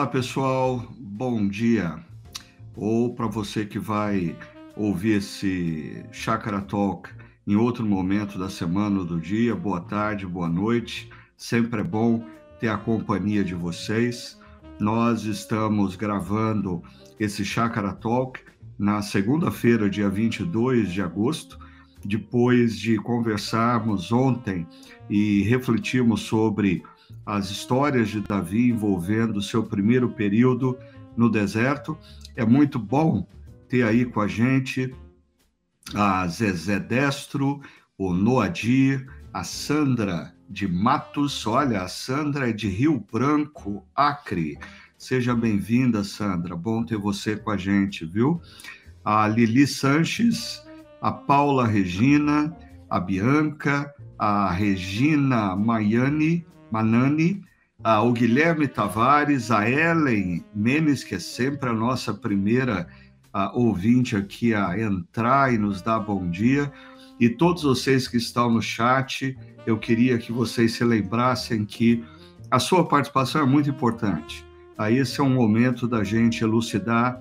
Olá, pessoal. Bom dia. Ou para você que vai ouvir esse Chakra Talk em outro momento da semana ou do dia, boa tarde, boa noite. Sempre é bom ter a companhia de vocês. Nós estamos gravando esse Chakra Talk na segunda-feira, dia 22 de agosto, depois de conversarmos ontem e refletirmos sobre as histórias de Davi envolvendo o seu primeiro período no deserto. É muito bom ter aí com a gente a Zezé Destro, o Noadir, a Sandra de Matos. Olha, a Sandra é de Rio Branco, Acre. Seja bem-vinda, Sandra. Bom ter você com a gente, viu? A Lili Sanches, a Paula Regina, a Bianca, a Regina Maiani, Manani, o Guilherme Tavares, a Ellen Menes, que é sempre a nossa primeira ouvinte aqui a entrar e nos dar bom dia, e todos vocês que estão no chat, eu queria que vocês se lembrassem que a sua participação é muito importante. Aí esse é um momento da gente elucidar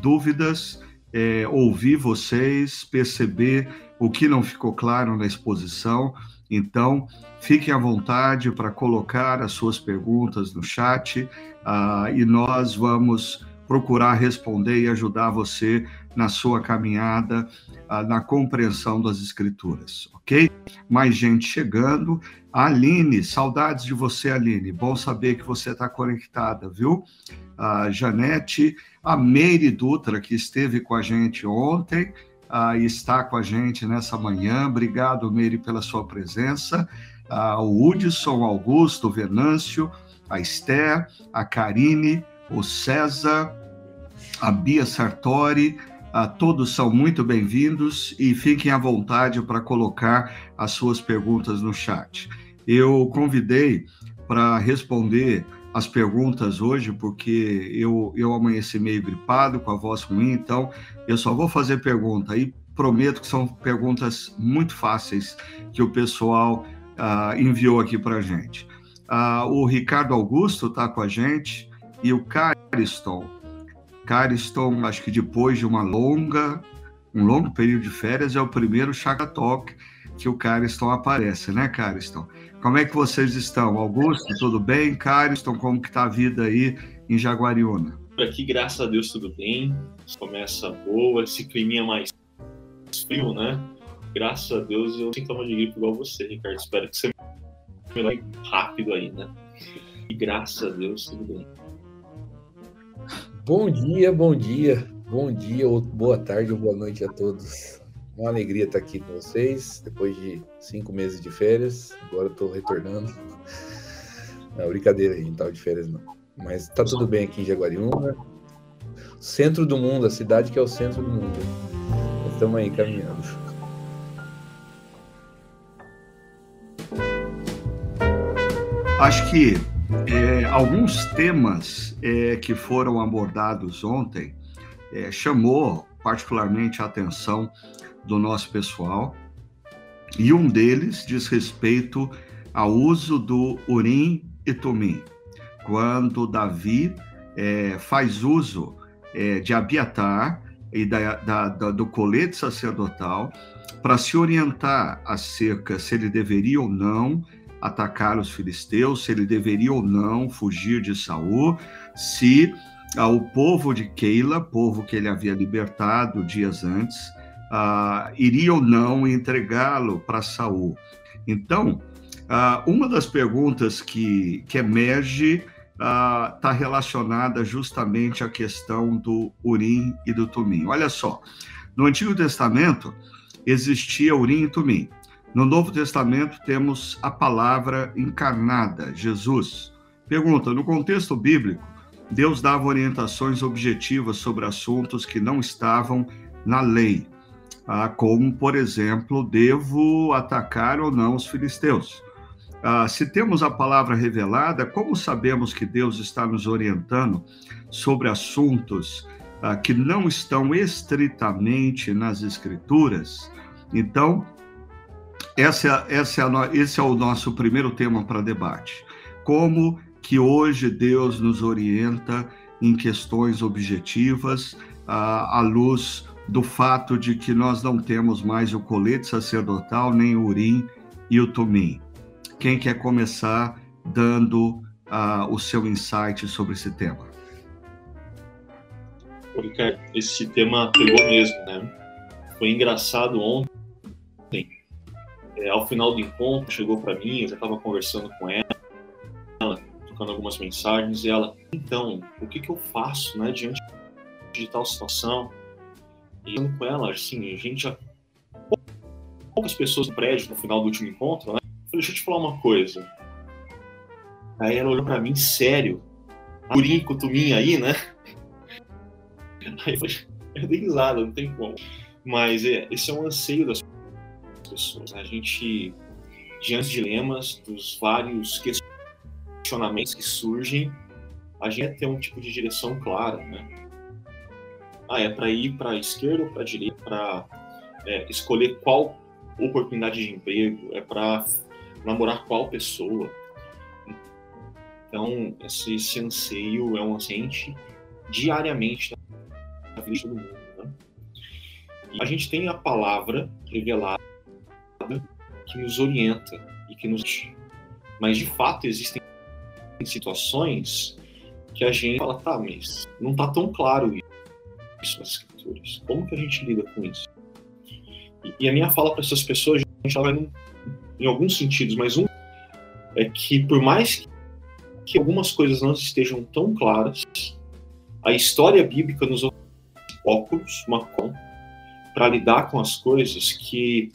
dúvidas, é, ouvir vocês, perceber o que não ficou claro na exposição então, fiquem à vontade para colocar as suas perguntas no chat uh, e nós vamos procurar responder e ajudar você na sua caminhada, uh, na compreensão das Escrituras, ok? Mais gente chegando. Aline, saudades de você, Aline. Bom saber que você está conectada, viu? A Janete, a Meire Dutra, que esteve com a gente ontem, ah, está com a gente nessa manhã. Obrigado, Meire, pela sua presença. Ah, o Hudson, Augusto, Venâncio, a Esther, a Karine, o César, a Bia Sartori, ah, todos são muito bem-vindos e fiquem à vontade para colocar as suas perguntas no chat. Eu convidei para responder as perguntas hoje, porque eu, eu amanheci meio gripado, com a voz ruim, então eu só vou fazer pergunta e prometo que são perguntas muito fáceis que o pessoal uh, enviou aqui para a gente. Uh, o Ricardo Augusto está com a gente e o Cariston. Cariston, acho que depois de uma longa, um longo período de férias, é o primeiro Chaka Talk que o Cariston aparece, né, Cariston? Como é que vocês estão? Augusto, tudo bem? Cariston, como que está a vida aí em Jaguariúna? Por aqui, graças a Deus, tudo bem. Começa boa, esse clima mais frio, né? Graças a Deus, eu sintoma de gripe igual você, Ricardo. Espero que você melhore rápido aí, né? E graças a Deus, tudo bem. Bom dia, bom dia, bom dia, ou boa tarde ou boa noite a todos. Uma alegria estar aqui com vocês, depois de cinco meses de férias. Agora estou retornando. Não, brincadeira aí, não estava de férias não. Mas está tudo bem aqui em Jaguariúna. Centro do mundo, a cidade que é o centro do mundo. Estamos aí caminhando. Acho que é, alguns temas é, que foram abordados ontem é, chamou particularmente a atenção do nosso pessoal, e um deles diz respeito ao uso do Urim e Tumim. Quando Davi é, faz uso é, de Abiatar e da, da, da, do colete sacerdotal para se orientar acerca se ele deveria ou não atacar os filisteus, se ele deveria ou não fugir de Saul, se ah, o povo de Keila, povo que ele havia libertado dias antes, ah, iria ou não entregá-lo para Saul. Então, ah, uma das perguntas que, que emerge está ah, relacionada justamente à questão do Urim e do Tumim. Olha só, no Antigo Testamento existia Urim e Tumim. No Novo Testamento temos a palavra encarnada, Jesus. Pergunta: no contexto bíblico, Deus dava orientações objetivas sobre assuntos que não estavam na lei ah, como, por exemplo, devo atacar ou não os filisteus. Ah, se temos a palavra revelada, como sabemos que Deus está nos orientando sobre assuntos ah, que não estão estritamente nas Escrituras? Então, essa, essa é a, esse é o nosso primeiro tema para debate. Como que hoje Deus nos orienta em questões objetivas, à luz do fato de que nós não temos mais o colete sacerdotal, nem o urim e o tumim. Quem quer começar dando uh, o seu insight sobre esse tema? Esse tema pegou mesmo, né? Foi engraçado ontem. É, ao final do encontro, chegou para mim, eu já estava conversando com ela, trocando algumas mensagens, e ela, então, o que, que eu faço, né, diante de tal situação? E eu com ela, assim, a gente já. Poucas pessoas no prédio no final do último encontro, né? Eu falei, deixa eu te falar uma coisa. Aí ela olhou para mim, sério, Purinho, Tumim aí, né? Aí eu falei, eu risada, não tem como. Mas é, esse é um anseio das pessoas. A gente, diante de dilemas, dos vários questionamentos que surgem, a gente tem um tipo de direção clara, né? Ah, é para ir para a esquerda ou para a direita, para é, escolher qual oportunidade de emprego, é para namorar qual pessoa. Então, esse, esse anseio é um anseio diariamente na vida de todo mundo. Né? E a gente tem a palavra revelada que nos orienta e que nos. Mas, de fato, existem situações que a gente fala, tá, mas não está tão claro isso nas escrituras. Como que a gente lida com isso? E, a minha fala para essas pessoas, a gente vai em alguns sentidos, mas um é que por mais que algumas coisas não estejam tão claras, a história bíblica nos óculos, Macon, para lidar com as coisas que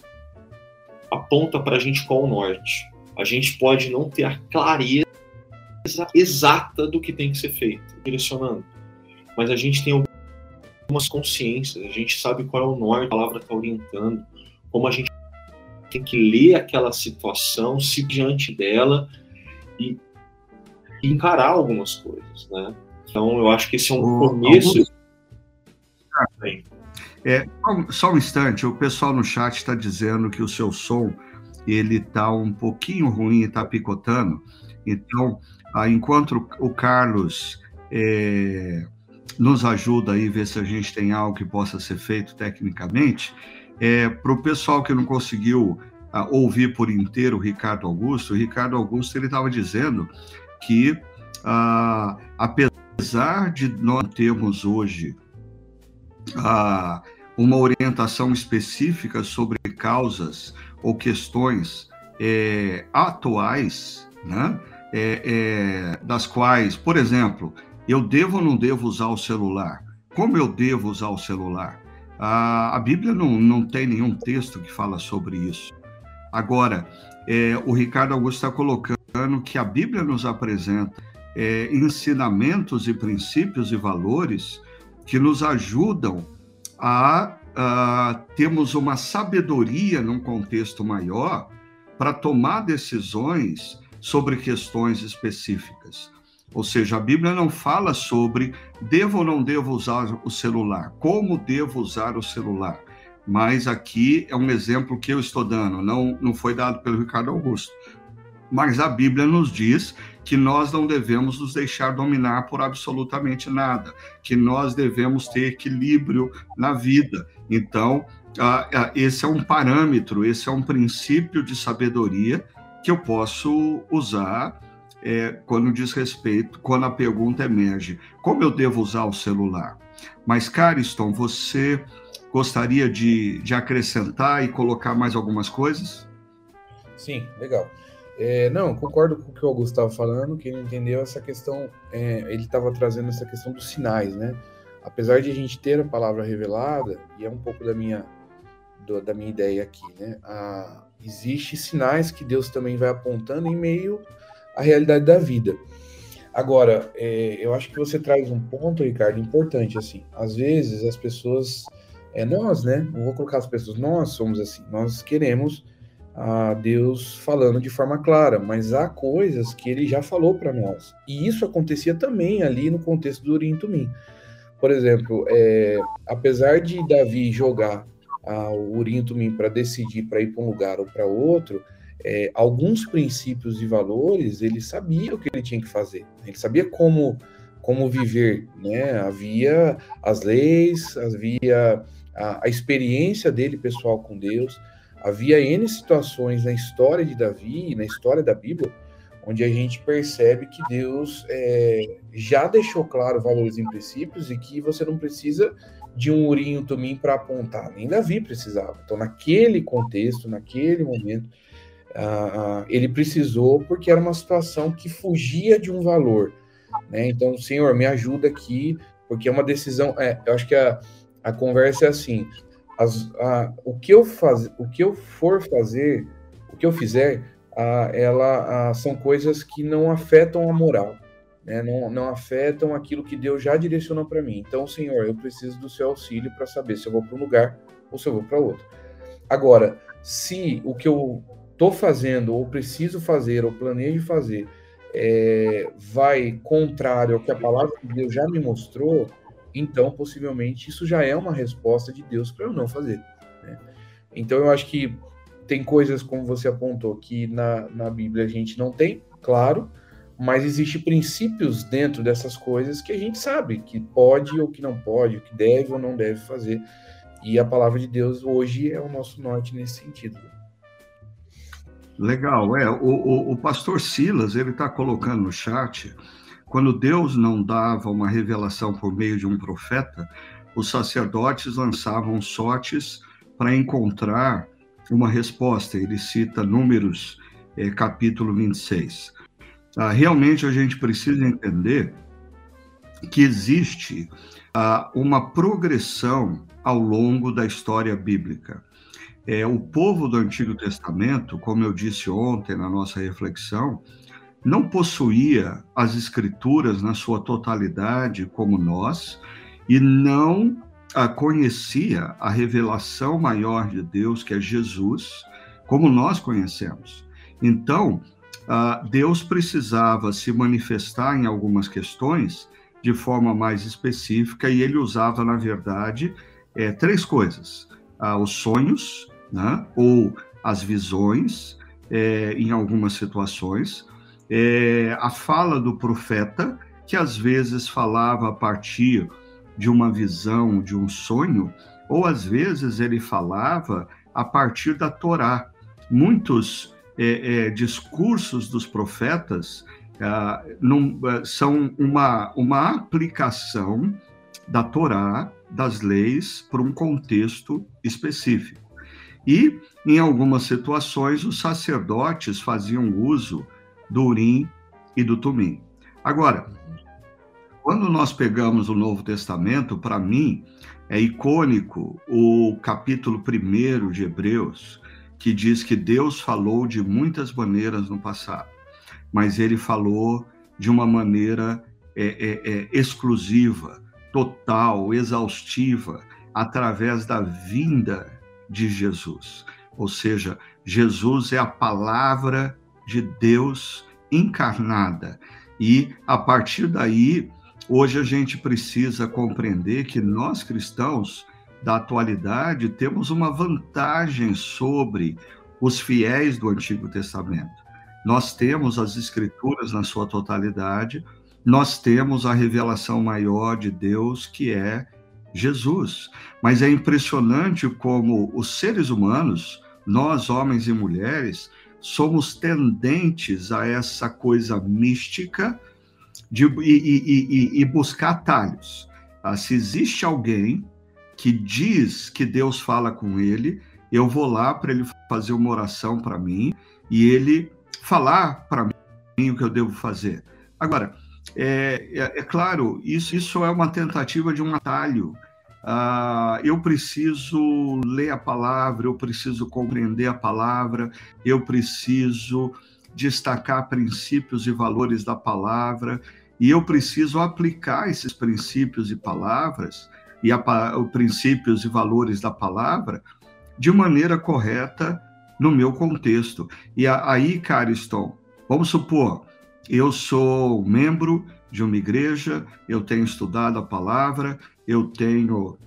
aponta para a gente qual o norte. A gente pode não ter a clareza exata do que tem que ser feito, direcionando, mas a gente tem algumas consciências, a gente sabe qual é o norte, a palavra está orientando, como a gente tem que ler aquela situação, se diante dela e, e encarar algumas coisas, né? Então, eu acho que esse é um o, começo. É, só um instante, o pessoal no chat está dizendo que o seu som ele está um pouquinho ruim, está picotando. Então, ah, enquanto o Carlos é, nos ajuda aí ver se a gente tem algo que possa ser feito tecnicamente, é, para o pessoal que não conseguiu ah, ouvir por inteiro o Ricardo Augusto, o Ricardo Augusto ele estava dizendo que ah, apesar de nós termos hoje ah, uma orientação específica sobre causas ou questões é, atuais, né? É, é, das quais, por exemplo, eu devo ou não devo usar o celular? Como eu devo usar o celular? A, a Bíblia não, não tem nenhum texto que fala sobre isso. Agora, é, o Ricardo Augusto está colocando que a Bíblia nos apresenta é, ensinamentos e princípios e valores que nos ajudam a, termos uma sabedoria num contexto maior para tomar decisões sobre questões específicas. Ou seja, a Bíblia não fala sobre devo ou não devo usar o celular, como devo usar o celular. Mas aqui é um exemplo que eu estou dando, não, não foi dado pelo Ricardo Augusto. Mas a Bíblia nos diz que nós não devemos nos deixar dominar por absolutamente nada, que nós devemos ter equilíbrio na vida. Então, esse é um parâmetro, esse é um princípio de sabedoria que eu posso usar é, quando diz respeito, quando a pergunta emerge: como eu devo usar o celular? Mas, Cariston, você gostaria de, de acrescentar e colocar mais algumas coisas? Sim, legal. É, não, concordo com o que o Augusto estava falando, que ele entendeu essa questão, é, ele estava trazendo essa questão dos sinais, né? Apesar de a gente ter a palavra revelada, e é um pouco da minha, do, da minha ideia aqui, né? A, existe sinais que Deus também vai apontando em meio à realidade da vida. Agora, é, eu acho que você traz um ponto, Ricardo, importante, assim. Às vezes as pessoas, é nós, né? Não vou colocar as pessoas, nós somos assim, nós queremos a Deus falando de forma clara, mas há coisas que ele já falou para nós. E isso acontecia também ali no contexto do Tumim. Por exemplo, é, apesar de Davi jogar o Tumim para decidir para ir para um lugar ou para outro, é, alguns princípios e valores, ele sabia o que ele tinha que fazer. Ele sabia como como viver, né? Havia as leis, havia a, a experiência dele pessoal com Deus, havia N situações na história de Davi, na história da Bíblia, onde a gente percebe que Deus é, já deixou claro valores e princípios e que você não precisa de um urinho tumim para apontar, nem Davi precisava. Então, naquele contexto, naquele momento, uh, ele precisou porque era uma situação que fugia de um valor. Né? Então, Senhor, me ajuda aqui, porque é uma decisão. É, eu acho que a, a conversa é assim: as, a, o, que eu faz, o que eu for fazer, o que eu fizer, a, ela a, são coisas que não afetam a moral, né? não, não afetam aquilo que Deus já direcionou para mim. Então, Senhor, eu preciso do seu auxílio para saber se eu vou para um lugar ou se eu vou para outro. Agora, se o que eu estou fazendo, ou preciso fazer, ou planejo fazer, é, vai contrário ao que a palavra de Deus já me mostrou, então possivelmente isso já é uma resposta de Deus para eu não fazer. Né? Então eu acho que tem coisas, como você apontou, que na, na Bíblia a gente não tem, claro, mas existem princípios dentro dessas coisas que a gente sabe que pode ou que não pode, que deve ou não deve fazer. E a palavra de Deus hoje é o nosso norte nesse sentido. Legal, é. O, o, o pastor Silas, ele está colocando no chat, quando Deus não dava uma revelação por meio de um profeta, os sacerdotes lançavam sortes para encontrar uma resposta. Ele cita Números, é, capítulo 26. Ah, realmente a gente precisa entender que existe ah, uma progressão ao longo da história bíblica. É, o povo do Antigo Testamento, como eu disse ontem na nossa reflexão, não possuía as escrituras na sua totalidade como nós e não a conhecia a revelação maior de Deus, que é Jesus, como nós conhecemos. Então, Deus precisava se manifestar em algumas questões de forma mais específica e ele usava, na verdade, é, três coisas: os sonhos, né? ou as visões, é, em algumas situações, é, a fala do profeta, que às vezes falava a partir de uma visão, de um sonho, ou às vezes ele falava a partir da Torá. Muitos é, é, discursos dos profetas ah, não, são uma, uma aplicação da Torá, das leis, para um contexto específico. E, em algumas situações, os sacerdotes faziam uso do urim e do tumim. Agora, quando nós pegamos o Novo Testamento, para mim, é icônico o capítulo 1 de Hebreus, que diz que Deus falou de muitas maneiras no passado, mas ele falou de uma maneira é, é, é, exclusiva, total, exaustiva, através da vinda de Jesus. Ou seja, Jesus é a palavra de Deus encarnada. E a partir daí, hoje a gente precisa compreender que nós cristãos da atualidade temos uma vantagem sobre os fiéis do Antigo Testamento. Nós temos as Escrituras na sua totalidade, nós temos a revelação maior de Deus, que é Jesus. Mas é impressionante como os seres humanos, nós, homens e mulheres, somos tendentes a essa coisa mística de, e, e, e buscar atalhos. Ah, se existe alguém que diz que Deus fala com ele, eu vou lá para ele fazer uma oração para mim e ele falar para mim o que eu devo fazer. Agora, é, é, é, claro, isso, isso é uma tentativa de um atalho. Uh, eu preciso ler a palavra, eu preciso compreender a palavra, eu preciso destacar princípios e valores da palavra, e eu preciso aplicar esses princípios e palavras, e os princípios e valores da palavra, de maneira correta no meu contexto. E aí, Cariston, vamos supor, eu sou membro de uma igreja, eu tenho estudado a palavra, eu tenho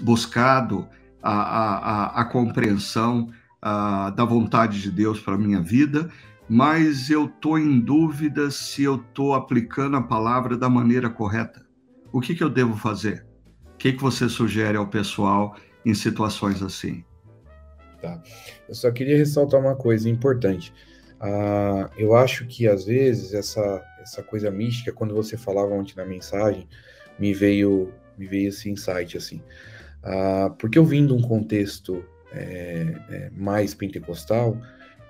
buscado a, a, a, a compreensão ah, da vontade de Deus para a minha vida, mas eu estou em dúvida se eu estou aplicando a palavra da maneira correta. O que, que eu devo fazer? O que, que você sugere ao pessoal em situações assim? Tá. Eu só queria ressaltar uma coisa importante. Ah, eu acho que às vezes essa, essa coisa mística, quando você falava ontem na mensagem, me veio me veio esse insight assim. Ah, porque eu vim de um contexto é, é, mais pentecostal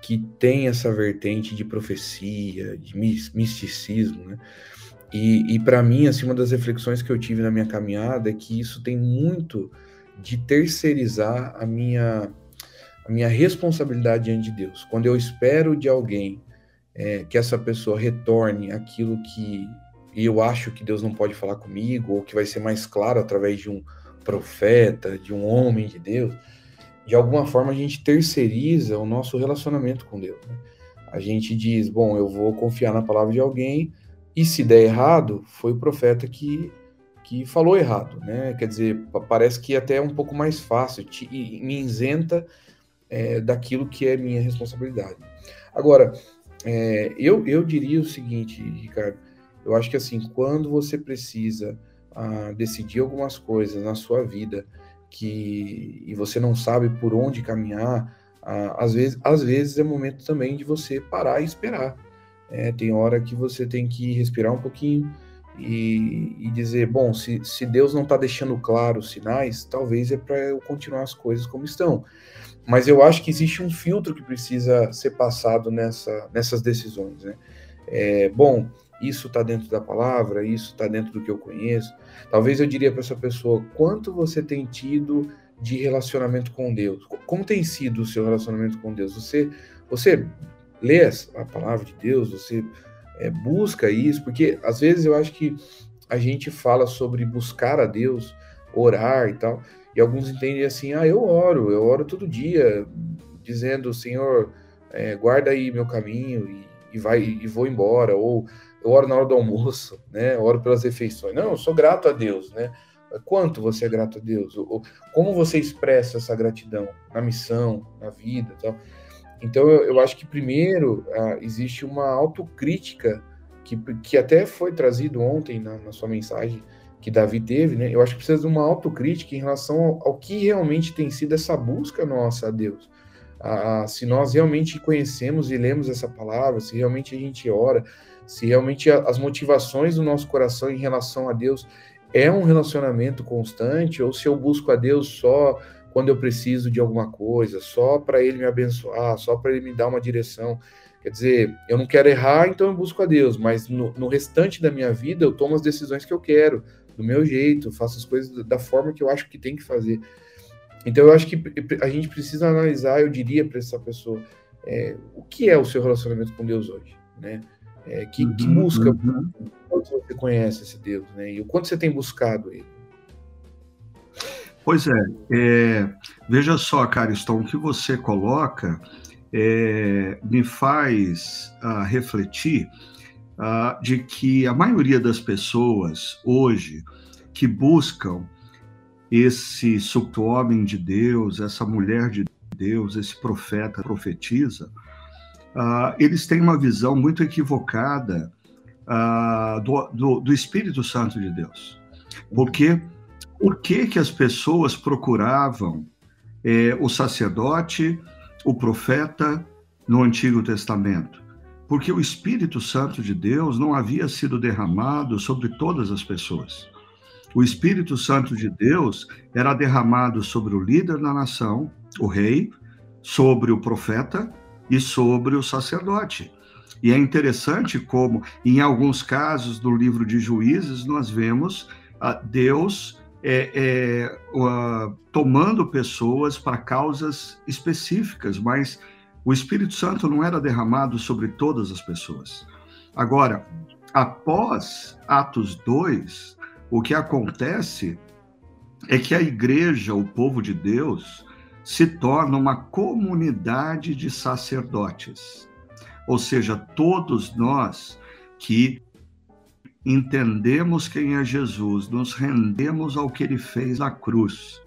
que tem essa vertente de profecia, de misticismo, né? E, e para mim, assim, uma das reflexões que eu tive na minha caminhada é que isso tem muito de terceirizar a minha, a minha responsabilidade diante de Deus. Quando eu espero de alguém é, que essa pessoa retorne aquilo que eu acho que Deus não pode falar comigo, ou que vai ser mais claro através de um profeta, de um homem de Deus, de alguma forma a gente terceiriza o nosso relacionamento com Deus. Né? A gente diz, bom, eu vou confiar na palavra de alguém, e se der errado, foi o profeta que, que falou errado, né? Quer dizer, parece que até é um pouco mais fácil, te, me isenta é, daquilo que é minha responsabilidade. Agora, é, eu, eu diria o seguinte, Ricardo, eu acho que assim, quando você precisa ah, decidir algumas coisas na sua vida, que e você não sabe por onde caminhar, ah, às, vezes, às vezes é momento também de você parar e esperar. É, tem hora que você tem que respirar um pouquinho e, e dizer, bom, se, se Deus não está deixando claro os sinais, talvez é para eu continuar as coisas como estão. Mas eu acho que existe um filtro que precisa ser passado nessa, nessas decisões. Né? É, bom, isso está dentro da palavra, isso está dentro do que eu conheço. Talvez eu diria para essa pessoa: quanto você tem tido de relacionamento com Deus? Como tem sido o seu relacionamento com Deus? Você, você lê a palavra de Deus, você é, busca isso, porque às vezes eu acho que a gente fala sobre buscar a Deus, orar e tal, e alguns entendem assim: ah, eu oro, eu oro todo dia, dizendo, Senhor, é, guarda aí meu caminho e, e vai e vou embora, ou eu oro na hora do almoço, né? Eu oro pelas refeições. Não, eu sou grato a Deus, né? Quanto você é grato a Deus? Como você expressa essa gratidão na missão, na vida, tal? Então eu, eu acho que primeiro uh, existe uma autocrítica que, que até foi trazido ontem na, na, sua mensagem que Davi teve, né? Eu acho que precisa de uma autocrítica em relação ao, ao que realmente tem sido essa busca nossa a Deus. Uh, se nós realmente conhecemos e lemos essa palavra, se realmente a gente ora, se realmente as motivações do nosso coração em relação a Deus é um relacionamento constante, ou se eu busco a Deus só quando eu preciso de alguma coisa, só para Ele me abençoar, só para Ele me dar uma direção. Quer dizer, eu não quero errar, então eu busco a Deus, mas no, no, restante da minha vida eu tomo as decisões que eu quero, do meu jeito, faço as coisas da forma que eu acho que tem que fazer. Então eu acho que a gente precisa analisar, eu diria para essa pessoa, é, o que é o seu relacionamento com Deus hoje, né? É, que, uhum, que, busca, uhum. quanto você conhece esse Deus, né? E o quanto você tem buscado ele. Pois é, é veja só, Cariston, o que você coloca é, me faz uh, refletir uh, de que a maioria das pessoas hoje que buscam esse subto-homem de Deus, essa mulher de Deus, esse profeta, profetiza, uh, eles têm uma visão muito equivocada uh, do, do, do, Espírito Santo de Deus. Porque por que, que as pessoas procuravam eh, o sacerdote, o profeta no Antigo Testamento? Porque o Espírito Santo de Deus não havia sido derramado sobre todas as pessoas. O Espírito Santo de Deus era derramado sobre o líder da nação, o rei, sobre o profeta e sobre o sacerdote. E é interessante como, em alguns casos do livro de Juízes, nós vemos uh, Deus é, é, uh, tomando pessoas para causas específicas, mas o Espírito Santo não era derramado sobre todas as pessoas. Agora, após Atos 2, o que acontece é que a igreja, o povo de Deus, se torna uma comunidade de sacerdotes. Ou seja, todos nós que entendemos quem é Jesus, nos rendemos ao que ele fez na cruz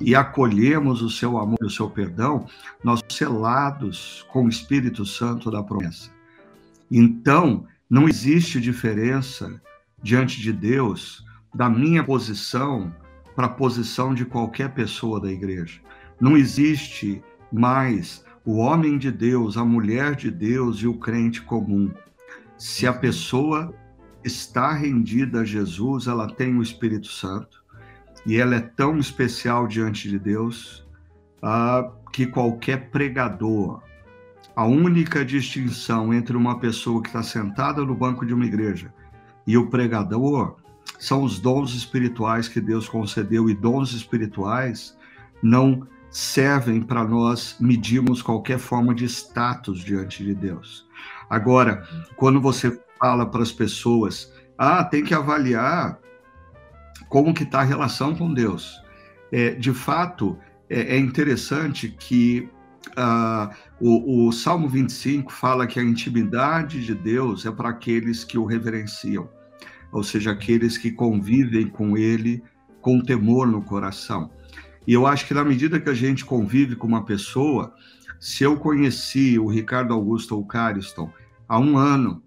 e acolhemos o seu amor e o seu perdão, nós selados com o Espírito Santo da promessa. Então, não existe diferença diante de Deus da minha posição para a posição de qualquer pessoa da igreja. Não existe mais o homem de Deus, a mulher de Deus e o crente comum. Se a pessoa está rendida a Jesus, ela tem o Espírito Santo e ela é tão especial diante de Deus uh, que qualquer pregador, a única distinção entre uma pessoa que está sentada no banco de uma igreja e o pregador são os dons espirituais que Deus concedeu e dons espirituais não servem para nós medirmos qualquer forma de status diante de Deus. Agora, quando você fala para as pessoas, ah, tem que avaliar como que está a relação com Deus. É, de fato, é, é interessante que uh, o, o Salmo 25 fala que a intimidade de Deus é para aqueles que o reverenciam ou seja, aqueles que convivem com ele com temor no coração. E eu acho que na medida que a gente convive com uma pessoa, se eu conheci o Ricardo Augusto ou Cariston há um ano,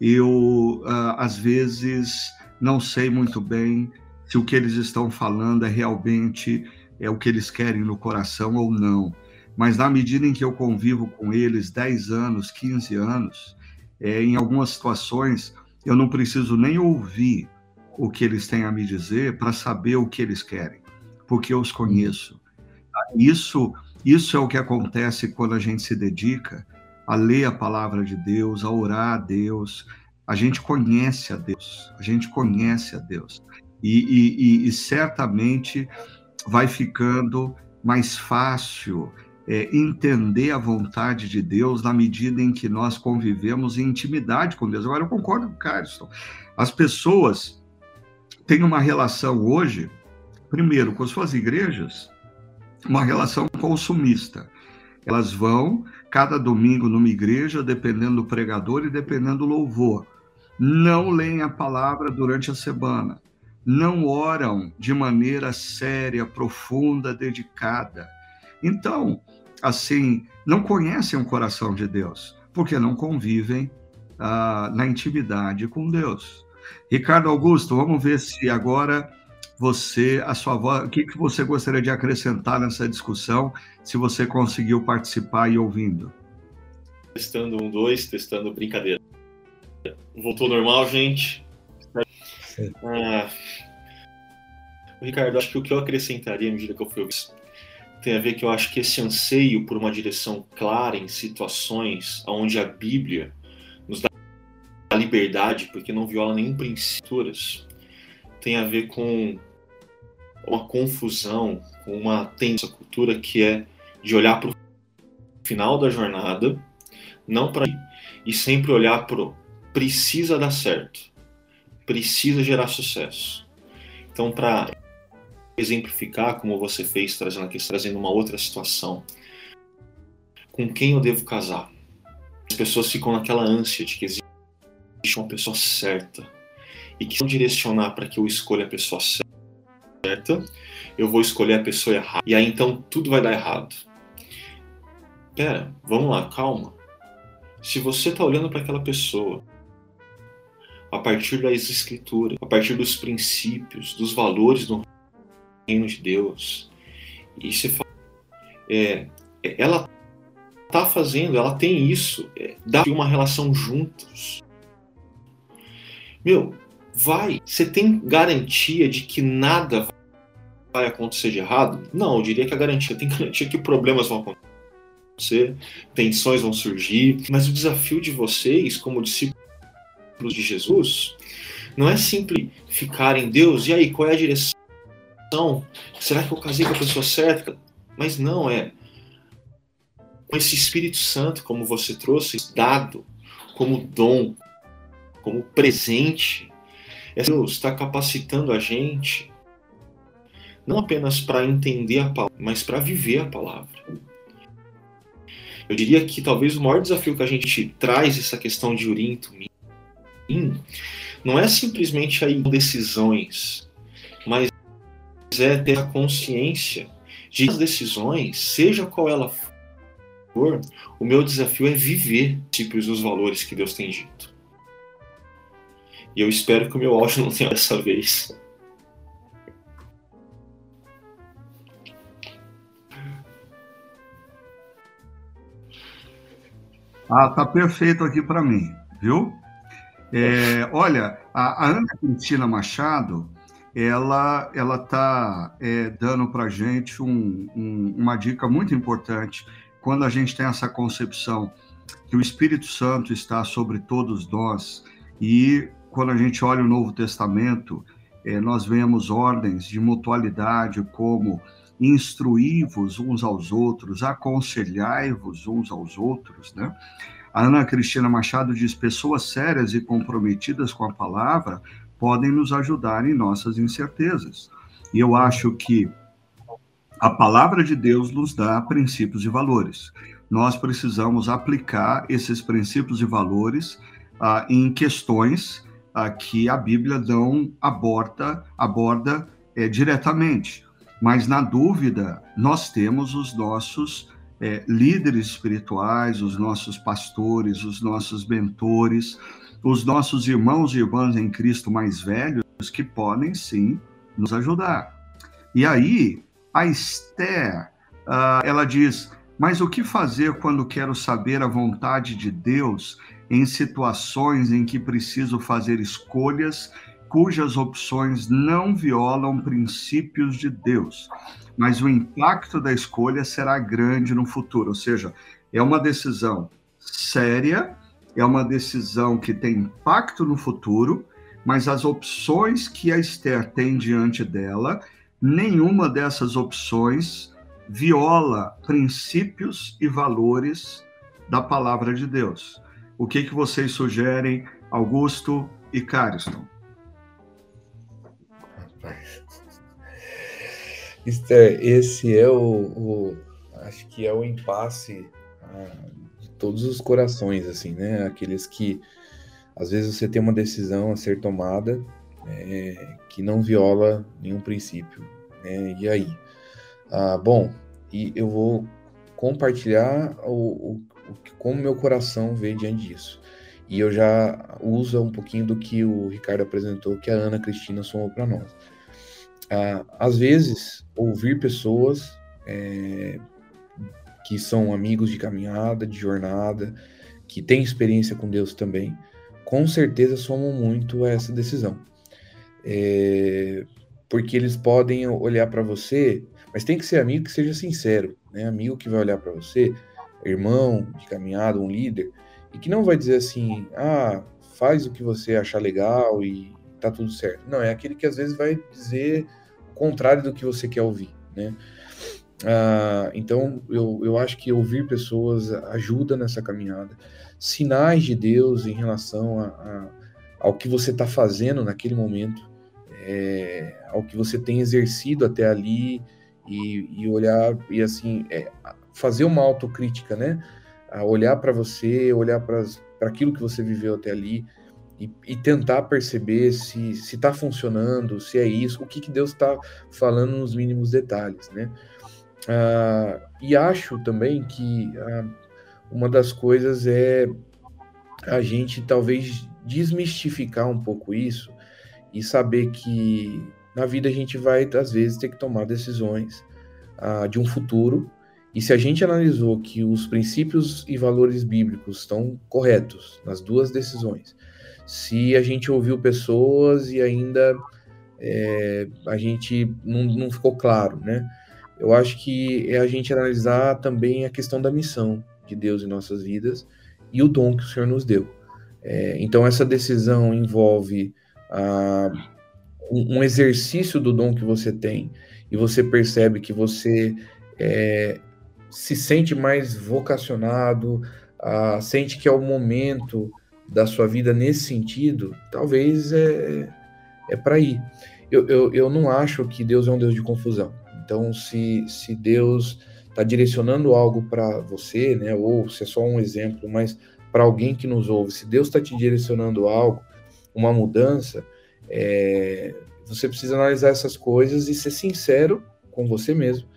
eu uh, às vezes não sei muito bem se o que eles estão falando é realmente é o que eles querem no coração ou não. Mas na medida em que eu convivo com eles 10 anos, 15 anos, é, em algumas situações eu não preciso nem ouvir o que eles têm a me dizer para saber o que eles querem, porque eu os conheço. Isso, isso é o que acontece quando a gente se dedica a ler a palavra de Deus, a orar a Deus. A gente conhece a Deus, a gente conhece a Deus. E, e, e, e certamente vai ficando mais fácil é, entender a vontade de Deus na medida em que nós convivemos em intimidade com Deus. Agora, eu concordo com o Carlson. As pessoas têm uma relação hoje, primeiro, com as suas igrejas, uma relação consumista. Elas vão cada domingo numa igreja, dependendo do pregador e dependendo do louvor. Não leem a palavra durante a semana. Não oram de maneira séria, profunda, dedicada. Então, assim, não conhecem o coração de Deus, porque não convivem ah, na intimidade com Deus. Ricardo Augusto, vamos ver se agora você, a sua voz, o que, que você gostaria de acrescentar nessa discussão, se você conseguiu participar e ouvindo? Testando um, dois, testando brincadeira. Voltou normal, gente? Ah, Ricardo, acho que o que eu acrescentaria à medida que eu fui tem a ver que eu acho que esse anseio por uma direção clara em situações onde a Bíblia nos dá a liberdade, porque não viola nenhum princípio, tem a ver com uma confusão, uma tensa cultura que é de olhar para o final da jornada, não para e sempre olhar para precisa dar certo, precisa gerar sucesso. Então, para exemplificar como você fez, trazendo aqui, trazendo uma outra situação. Com quem eu devo casar? As pessoas ficam naquela ânsia de que existe uma pessoa certa e que eu direcionar para que eu escolha a pessoa certa, eu vou escolher a pessoa errada. E aí então tudo vai dar errado. Pera, vamos lá, calma. Se você está olhando para aquela pessoa a partir das escrituras, a partir dos princípios, dos valores do reino de Deus. E se fala, é, ela está fazendo, ela tem isso, é, dá uma relação juntos. Meu, vai, você tem garantia de que nada vai acontecer de errado? Não, eu diria que a garantia tem garantia que problemas vão acontecer, tensões vão surgir, mas o desafio de vocês, como discípulos de Jesus, não é simples ficar em Deus, e aí, qual é a direção? Será que eu casei com a pessoa certa? Mas não, é com esse Espírito Santo, como você trouxe, dado como dom, como presente. É Deus está capacitando a gente não apenas para entender a palavra, mas para viver a palavra. Eu diria que talvez o maior desafio que a gente traz essa questão de Tumim não é simplesmente aí decisões, mas é ter a consciência de as decisões, seja qual ela for, o meu desafio é viver tipos os valores que Deus tem dito. E eu espero que o meu áudio não tenha dessa vez. Ah, tá perfeito aqui para mim, viu? É, olha, a, a, Ana Cristina Machado, ela ela está é, dando para gente um, um, uma dica muito importante quando a gente tem essa concepção que o Espírito Santo está sobre todos nós e quando a gente olha o Novo Testamento, é, nós vemos ordens de mutualidade como instruí-vos uns aos outros, aconselhai-vos uns aos outros, né? A Ana Cristina Machado diz: pessoas sérias e comprometidas com a palavra podem nos ajudar em nossas incertezas. E eu acho que a palavra de Deus nos dá princípios e valores. Nós precisamos aplicar esses princípios e valores ah, em questões ah, que a Bíblia não aborda, aborda é, diretamente. Mas, na dúvida, nós temos os nossos é, líderes espirituais, os nossos pastores, os nossos mentores, os nossos irmãos e irmãs em Cristo mais velhos que podem sim nos ajudar. E aí, a Esther, uh, ela diz: Mas o que fazer quando quero saber a vontade de Deus em situações em que preciso fazer escolhas cujas opções não violam princípios de Deus, mas o impacto da escolha será grande no futuro. Ou seja, é uma decisão séria, é uma decisão que tem impacto no futuro, mas as opções que a Esther tem diante dela, nenhuma dessas opções viola princípios e valores da palavra de Deus. O que, que vocês sugerem, Augusto e Cariston? Esther, esse é o, o, acho que é o impasse ah, de todos os corações, assim, né? Aqueles que às vezes você tem uma decisão a ser tomada é, que não viola nenhum princípio, né? E aí? Ah, bom, e eu vou compartilhar o, o como meu coração vê diante disso. E eu já uso um pouquinho do que o Ricardo apresentou, que a Ana Cristina somou para nós. Ah, às vezes, ouvir pessoas é, que são amigos de caminhada, de jornada, que têm experiência com Deus também, com certeza somam muito a essa decisão. É, porque eles podem olhar para você, mas tem que ser amigo que seja sincero, né? Amigo que vai olhar para você, irmão de caminhada, um líder, e que não vai dizer assim, ah, faz o que você achar legal e tá tudo certo. Não, é aquele que às vezes vai dizer o contrário do que você quer ouvir, né? Ah, então, eu, eu acho que ouvir pessoas ajuda nessa caminhada. Sinais de Deus em relação a, a ao que você está fazendo naquele momento, é, ao que você tem exercido até ali e, e olhar e assim é, fazer uma autocrítica, né? A olhar para você, olhar para aquilo que você viveu até ali e, e tentar perceber se está funcionando, se é isso, o que, que Deus está falando nos mínimos detalhes, né? Ah, e acho também que ah, uma das coisas é a gente talvez desmistificar um pouco isso e saber que na vida a gente vai às vezes ter que tomar decisões ah, de um futuro e se a gente analisou que os princípios e valores bíblicos estão corretos nas duas decisões, se a gente ouviu pessoas e ainda é, a gente não, não ficou claro, né? Eu acho que é a gente analisar também a questão da missão de Deus em nossas vidas e o dom que o Senhor nos deu. É, então, essa decisão envolve ah, um, um, exercício do dom que você tem e você percebe que você é, se sente mais vocacionado, ah, sente que é o momento da sua vida nesse sentido, talvez é, é para ir. Eu, eu, eu não acho que Deus é um Deus de confusão. Então, se, se Deus está direcionando algo para você, né, ou se é só um exemplo, mas para alguém que nos ouve, se Deus está te direcionando algo, uma mudança, é, você precisa analisar essas coisas e ser sincero com você mesmo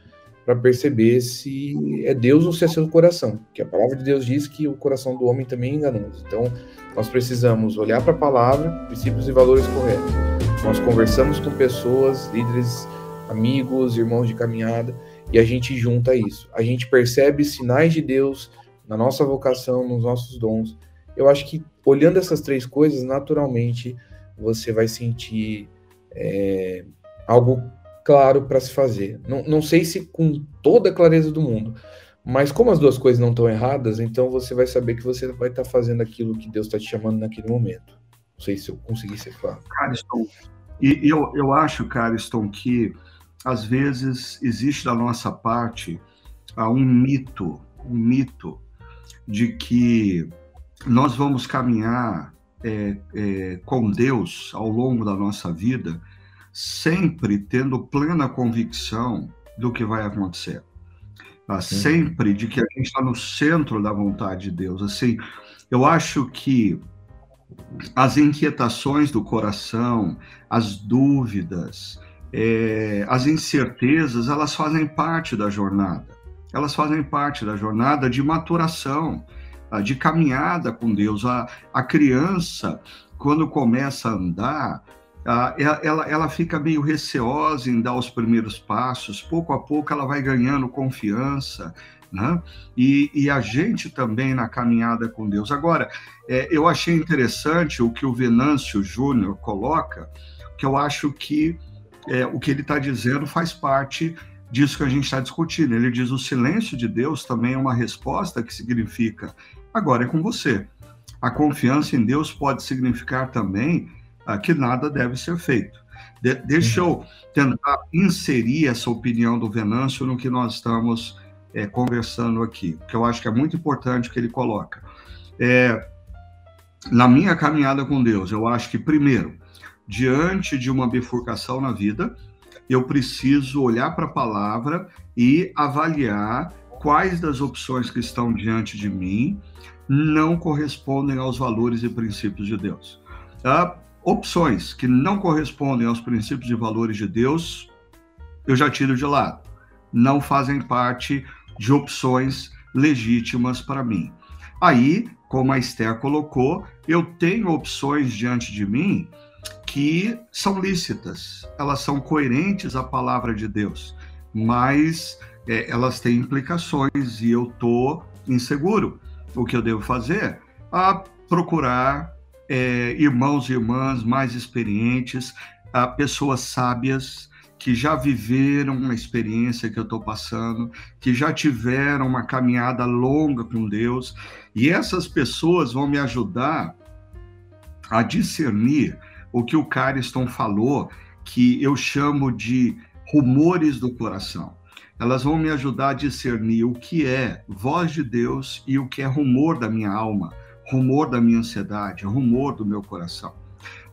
para perceber se é Deus ou se é seu coração. Que a palavra de Deus diz que o coração do homem também é enganoso. Então, nós precisamos olhar para a palavra, princípios e valores corretos. Nós conversamos com pessoas, líderes, amigos, irmãos de caminhada, e a gente junta isso. A gente percebe sinais de Deus na nossa vocação, nos nossos dons. Eu acho que olhando essas três coisas, naturalmente você vai sentir é, algo claro para se fazer. Não, não sei se com toda a clareza do mundo, mas como as duas coisas não estão erradas, então você vai saber que você vai estar tá fazendo aquilo que Deus está te chamando naquele momento. Não sei se eu consegui ser claro. Cariston, e eu, eu acho, Cariston, que às vezes existe da nossa parte um mito, um mito de que nós vamos caminhar é, é, com Deus ao longo da nossa vida sempre tendo plena convicção do que vai acontecer. Tá? Sempre de que a gente está no centro da vontade de Deus. Assim, eu acho que as inquietações do coração, as dúvidas, é, as incertezas, elas fazem parte da jornada. Elas fazem parte da jornada de maturação, tá? de caminhada com Deus. A, a criança, quando começa a andar, ela, ela fica meio receosa em dar os primeiros passos, pouco a pouco ela vai ganhando confiança, né? E, e a gente também na caminhada com Deus. Agora, é, eu achei interessante o que o Venâncio Júnior coloca, que eu acho que é, o que ele está dizendo faz parte disso que a gente está discutindo. Ele diz: o silêncio de Deus também é uma resposta que significa agora é com você. A confiança em Deus pode significar também que nada deve ser feito. De, deixa eu tentar inserir essa opinião do Venâncio no que nós estamos é, conversando aqui, que eu acho que é muito importante o que ele coloca. É, na minha caminhada com Deus, eu acho que, primeiro, diante de uma bifurcação na vida, eu preciso olhar para a palavra e avaliar quais das opções que estão diante de mim não correspondem aos valores e princípios de Deus. Tá? Opções que não correspondem aos princípios e valores de Deus, eu já tiro de lado. Não fazem parte de opções legítimas para mim. Aí, como a Esther colocou, eu tenho opções diante de mim que são lícitas, elas são coerentes à palavra de Deus, mas é, elas têm implicações e eu estou inseguro. O que eu devo fazer? A procurar é, irmãos e irmãs mais experientes, a pessoas sábias que já viveram uma experiência que eu estou passando, que já tiveram uma caminhada longa com Deus, e essas pessoas vão me ajudar a discernir o que o Cariston falou, que eu chamo de rumores do coração. Elas vão me ajudar a discernir o que é voz de Deus e o que é rumor da minha alma, rumor da minha ansiedade, rumor do meu coração.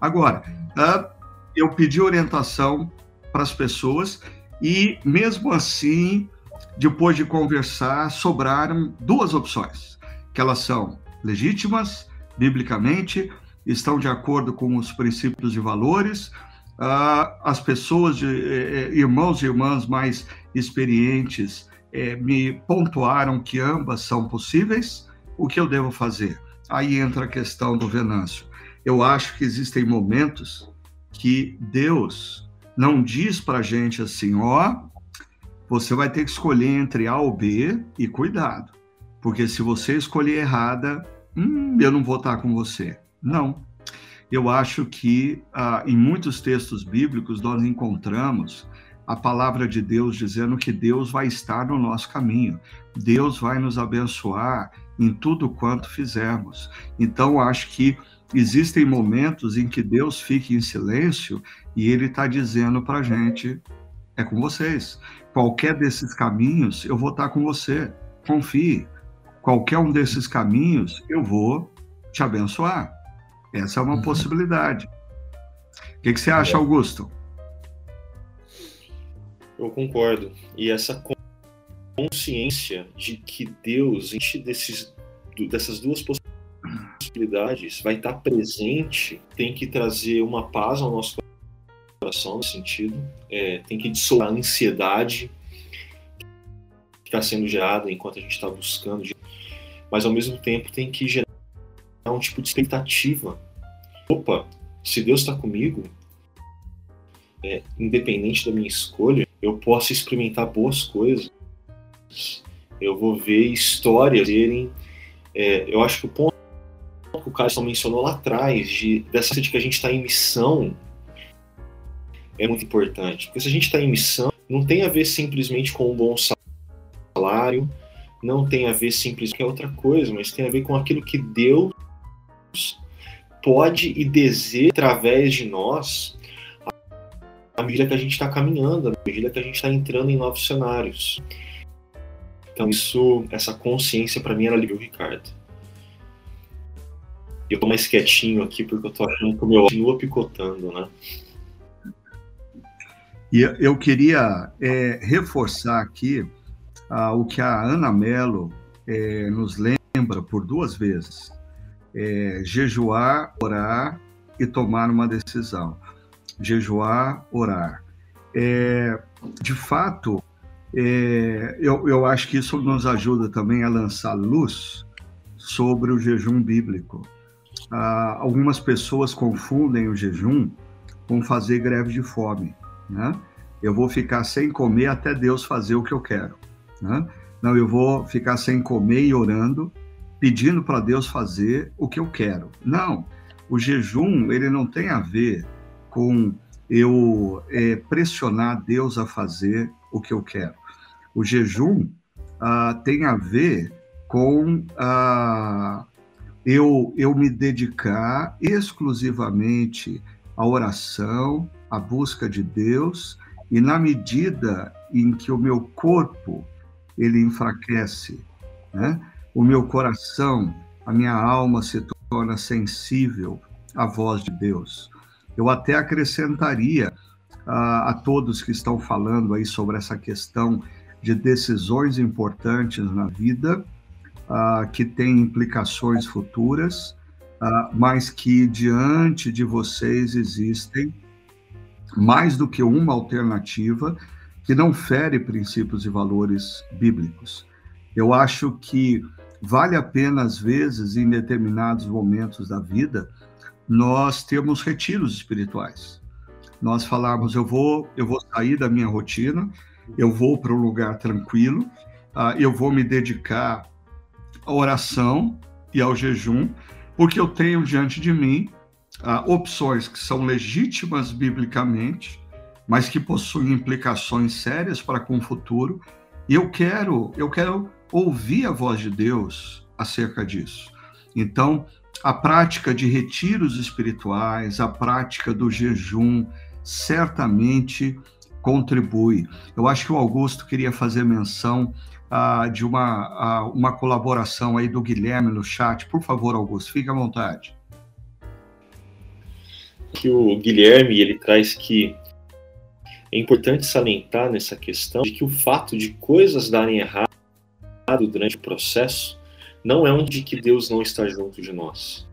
Agora, uh, eu pedi orientação para as pessoas e, mesmo assim, depois de conversar, sobraram duas opções, que elas são legítimas, biblicamente, estão de acordo com os princípios e valores, uh, as pessoas, eh, eh, irmãos e irmãs mais experientes, eh, me pontuaram que ambas são possíveis. O que eu devo fazer? Aí entra a questão do Venâncio. Eu acho que existem momentos que Deus não diz para a gente assim, ó, você vai ter que escolher entre A ou B e cuidado, porque se você escolher errada, hum, eu não vou estar com você. Não. Eu acho que ah, em muitos textos bíblicos nós encontramos a palavra de Deus dizendo que Deus vai estar no nosso caminho, Deus vai nos abençoar em tudo quanto fizermos. Então, acho que existem momentos em que Deus fica em silêncio e Ele está dizendo para a gente: é com vocês. Qualquer desses caminhos, eu vou estar tá com você. Confie. Qualquer um desses caminhos, eu vou te abençoar. Essa é uma uhum. possibilidade. O que, que você acha, Augusto? Eu concordo. E essa consciência de que Deus, enche desses, dessas duas possibilidades, vai estar presente, tem que trazer uma paz ao nosso coração nesse sentido, é, tem que dissolver a ansiedade, ficar sendo gerada enquanto a gente está buscando, mas ao mesmo tempo tem que gerar um tipo de expectativa. Opa, se Deus está comigo, é, independente da minha escolha, eu posso experimentar boas coisas. Eu vou ver histórias serem. É, eu acho que o ponto que o Carlos mencionou lá atrás, de, dessa de que a gente está em missão, é muito importante. Porque se a gente está em missão, não tem a ver simplesmente com um bom salário, não tem a ver simplesmente com outra coisa, mas tem a ver com aquilo que Deus pode e deseja através de nós à medida que a gente está caminhando, à medida que a gente está entrando em novos cenários. Então isso, essa consciência para mim era livre, Ricardo. Eu tô mais quietinho aqui porque eu tô achando que o meu continua picotando, né? E eu queria é, reforçar aqui ah, o que a Ana Mello é, nos lembra por duas vezes: é, jejuar, orar e tomar uma decisão. Jejuar, orar. É, de fato, é, eu, eu acho que isso nos ajuda também a lançar luz sobre o jejum bíblico. Ah, algumas pessoas confundem o jejum com fazer greve de fome né? Eu vou ficar sem comer até Deus fazer o que eu quero, né? Não, eu vou ficar sem comer e orando, pedindo para Deus fazer o que eu quero. Não, o jejum ele não tem a ver com eu é, pressionar Deus a fazer o que eu quero. O jejum ah, tem a ver com ah, eu, eu me dedicar exclusivamente à oração, a busca de Deus e na medida em que o meu corpo ele enfraquece, né? O meu coração, a minha alma se torna sensível à voz de Deus. Eu até acrescentaria a todos que estão falando aí sobre essa questão de decisões importantes na vida, que têm implicações futuras, mas que diante de vocês existem mais do que uma alternativa que não fere princípios e valores bíblicos. Eu acho que vale a pena, às vezes, em determinados momentos da vida, nós termos retiros espirituais. Nós falarmos, eu vou, eu vou sair da minha rotina, eu vou para um lugar tranquilo, uh, eu vou me dedicar à oração e ao jejum, porque eu tenho diante de mim uh, opções que são legítimas biblicamente, mas que possuem implicações sérias para com o futuro. E eu quero, eu quero ouvir a voz de Deus acerca disso. Então, a prática de retiros espirituais, a prática do jejum, certamente contribui. Eu acho que o Augusto queria fazer menção uh, de uma, uh, uma colaboração aí do Guilherme no chat. Por favor, Augusto, fique à vontade que o Guilherme ele traz que é importante salientar nessa questão de que o fato de coisas darem errado durante o processo não é um de que Deus não está junto de nós.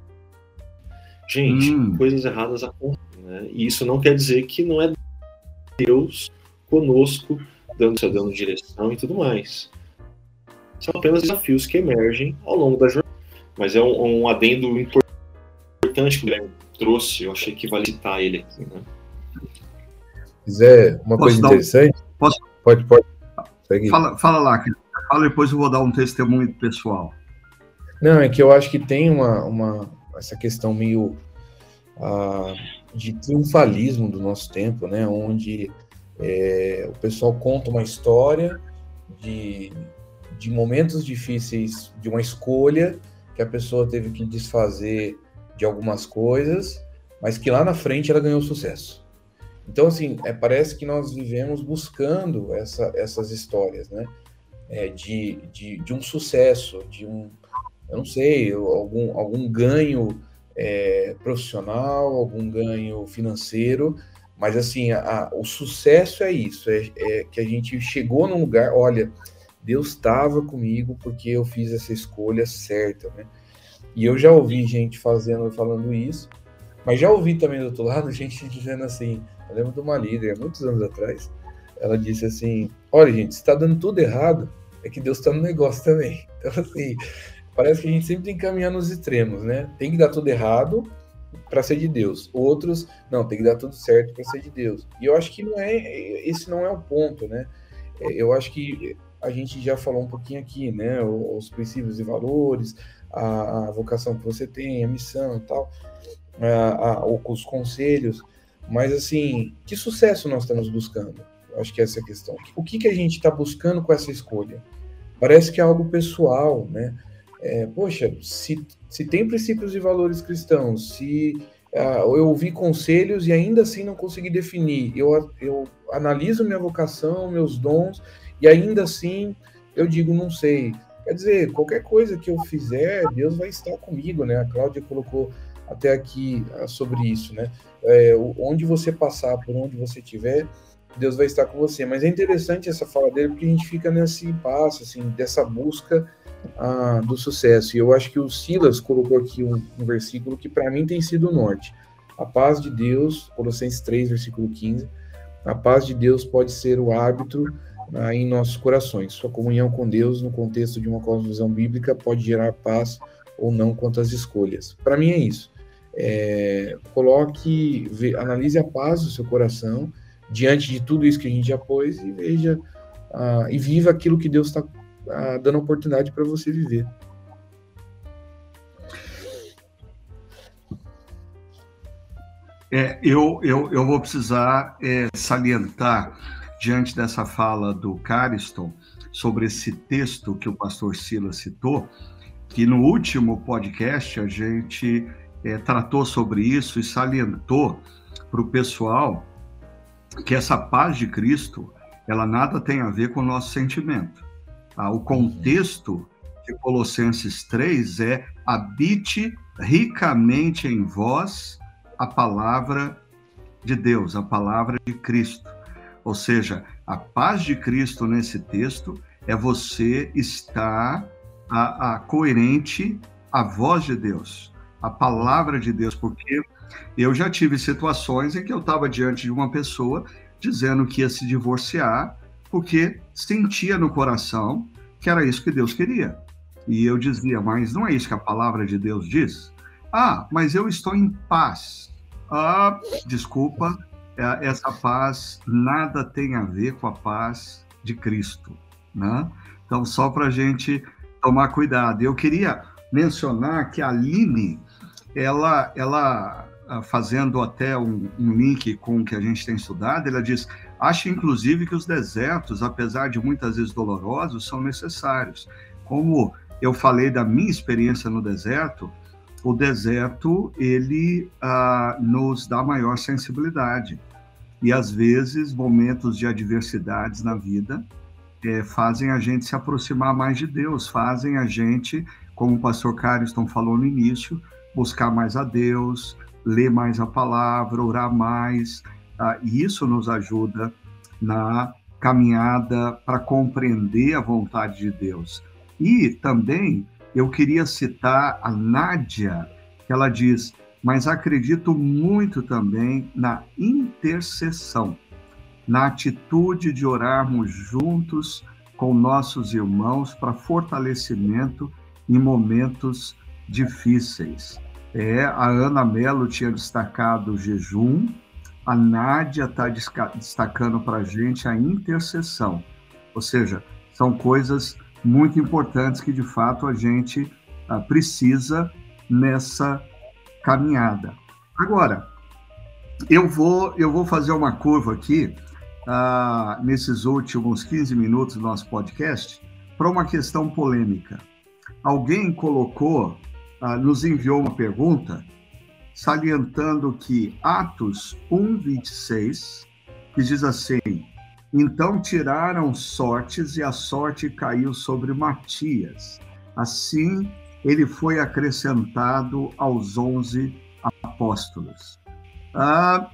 Gente, hum. coisas erradas acontecem, né? E isso não quer dizer que não é Deus conosco, dando, dando direção e tudo mais. São apenas desafios que emergem ao longo da jornada. Mas é um, um adendo importante que o Guilherme trouxe, eu achei que vale citar ele aqui, né? Quiser uma Posso coisa interessante? Um... Posso? Pode, pode. Fala, fala lá, fala depois eu vou dar um testemunho pessoal. Não, é que eu acho que tem uma, uma essa questão meio uh, de triunfalismo do nosso tempo, né? Onde é, o pessoal conta uma história de, de momentos difíceis, de uma escolha que a pessoa teve que desfazer de algumas coisas, mas que lá na frente ela ganhou sucesso. Então, assim, é, parece que nós vivemos buscando essa, essas histórias, né? É, de, de, de, um sucesso, de um, eu não sei, algum, algum ganho é, profissional, algum ganho financeiro, mas, assim, a, a, o sucesso é isso, é, é que a gente chegou num lugar, olha, Deus estava comigo porque eu fiz essa escolha certa, né? E eu já ouvi gente fazendo, falando isso, mas já ouvi também do outro lado gente dizendo assim, eu lembro de uma líder, muitos anos atrás, ela disse assim, olha gente, está dando tudo errado, é que Deus está no negócio também. Então, assim, parece que a gente sempre tem que caminhar nos extremos, né? Tem que dar tudo errado para ser de Deus. Outros, não, tem que dar tudo certo para ser de Deus. E eu acho que não é, esse não é o ponto, né? É, eu acho que a gente já falou um pouquinho aqui, né? Os princípios e valores, a, a vocação que você tem, a missão e tal, a, a, os conselhos. Mas, assim, que sucesso nós estamos buscando? Eu acho que essa é a questão. O que, que a gente está buscando com essa escolha? Parece que é algo pessoal, né? É, poxa, se, se tem princípios e valores cristãos, se uh, eu ouvi conselhos e ainda assim não consegui definir, eu, eu analiso minha vocação, meus dons, e ainda assim eu digo, não sei. Quer dizer, qualquer coisa que eu fizer, Deus vai estar comigo, né? A Cláudia colocou até aqui uh, sobre isso, né? É, onde você passar, por onde você estiver, Deus vai estar com você. Mas é interessante essa fala dele, porque a gente fica nesse passo, assim, dessa busca ah, do sucesso. E eu acho que o Silas colocou aqui um, um versículo que para mim tem sido o norte. A paz de Deus, Colossenses 3, versículo 15, a paz de Deus pode ser o árbitro ah, em nossos corações. Sua comunhão com Deus, no contexto de uma cosmovisão bíblica, pode gerar paz ou não quanto às escolhas. Para mim é isso. É, coloque, analise a paz do seu coração diante de tudo isso que a gente já pôs e veja ah, e viva aquilo que Deus está dando oportunidade para você viver. É, eu, eu, eu vou precisar é, salientar, diante dessa fala do Cariston, sobre esse texto que o pastor Silas citou, que no último podcast a gente é, tratou sobre isso e salientou para o pessoal que essa paz de Cristo, ela nada tem a ver com o nosso sentimento. Ah, o contexto de Colossenses 3 é habite ricamente em vós a palavra de Deus, a palavra de Cristo. Ou seja, a paz de Cristo nesse texto é você estar a, a coerente à voz de Deus, a palavra de Deus, porque eu já tive situações em que eu estava diante de uma pessoa dizendo que ia se divorciar porque sentia no coração que era isso que Deus queria. E eu dizia, mas não é isso que a palavra de Deus diz? Ah, mas eu estou em paz. Ah, desculpa, é, essa paz nada tem a ver com a paz de Cristo, né? Então, só para a gente tomar cuidado. Eu queria mencionar que a Aline, ela, ela ah, fazendo até um, um, link com o que a gente tem estudado, ela diz: acha inclusive que os desertos, apesar de muitas vezes dolorosos, são necessários. Como eu falei da minha experiência no deserto, o deserto ele ah, nos dá maior sensibilidade e às vezes momentos de adversidades na vida é, fazem a gente se aproximar mais de Deus, fazem a gente, como o pastor Cariston falou no início, buscar mais a Deus, ler mais a palavra, orar mais, tá? e isso nos ajuda na caminhada para compreender a vontade de Deus. E também eu queria citar a Nádia, que ela diz: Mas acredito muito também na intercessão, na atitude de orarmos juntos com nossos irmãos para fortalecimento em momentos difíceis. É, a Ana Mello tinha destacado o jejum, a Nádia está destacando para a gente a intercessão. Ou seja, são coisas muito importantes que, de fato, a gente ah, precisa nessa caminhada. Agora, eu vou, eu vou fazer uma curva aqui, ah, nesses últimos 15 minutos do nosso podcast, para uma questão polêmica. Alguém colocou ah, nos enviou uma pergunta salientando que Atos 1:26 que diz assim: Então tiraram sortes e a sorte caiu sobre Matias. Assim ele foi acrescentado aos onze apóstolos. Ah,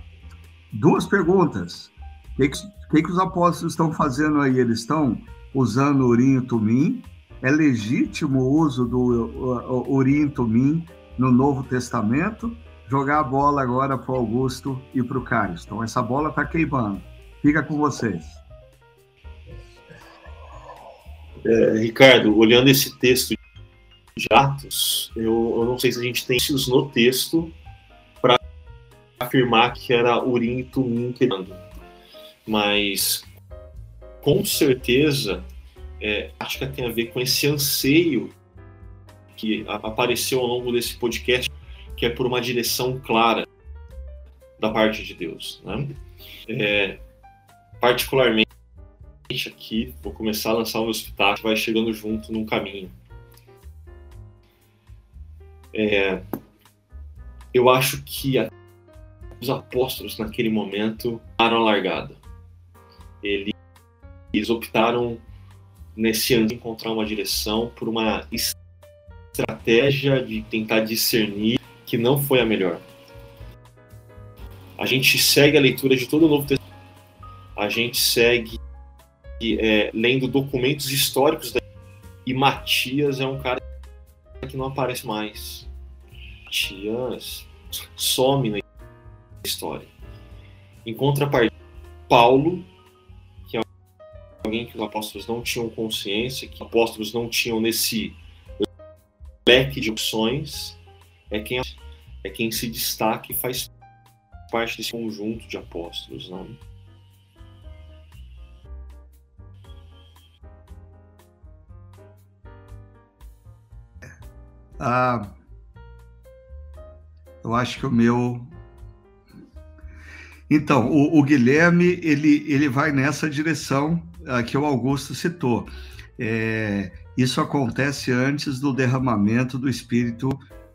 duas perguntas. O que, que, que, os apóstolos estão fazendo aí? Eles estão usando urim e tumim é legítimo o uso do Urim Tumim no Novo Testamento. Jogar a bola agora para o Augusto e para o Carlos. Então, essa bola está queimando. Fica com vocês. É, Ricardo, olhando esse texto de Atos, eu, eu não sei se a gente tem isso no texto para afirmar que era Urim e Tumim querendo, mas com certeza é, acho que tem a ver com esse anseio que apareceu ao longo desse podcast, que é por uma direção clara da parte de Deus. Né? É, particularmente aqui, vou começar a lançar o meu espetáculo, vai chegando junto num caminho. É, eu acho que a, os apóstolos naquele momento deram a largada. Eles, eles optaram nesse ano encontrar uma direção por uma estratégia de tentar discernir que não foi a melhor. A gente segue a leitura de todo o Novo Testamento. A gente segue é, lendo documentos históricos. Da... E Matias é um cara que não aparece mais. Matias some na história. Em contrapartida, Paulo, que é alguém que os apóstolos não tinham consciência, que os apóstolos não tinham nesse leque de opções, é quem, é quem se destaca e faz parte desse conjunto de apóstolos. Né? Ah, eu acho que o meu. Então, o, o Guilherme ele, ele vai nessa direção ah, que o Augusto citou. É, isso acontece antes do derramamento do Espírito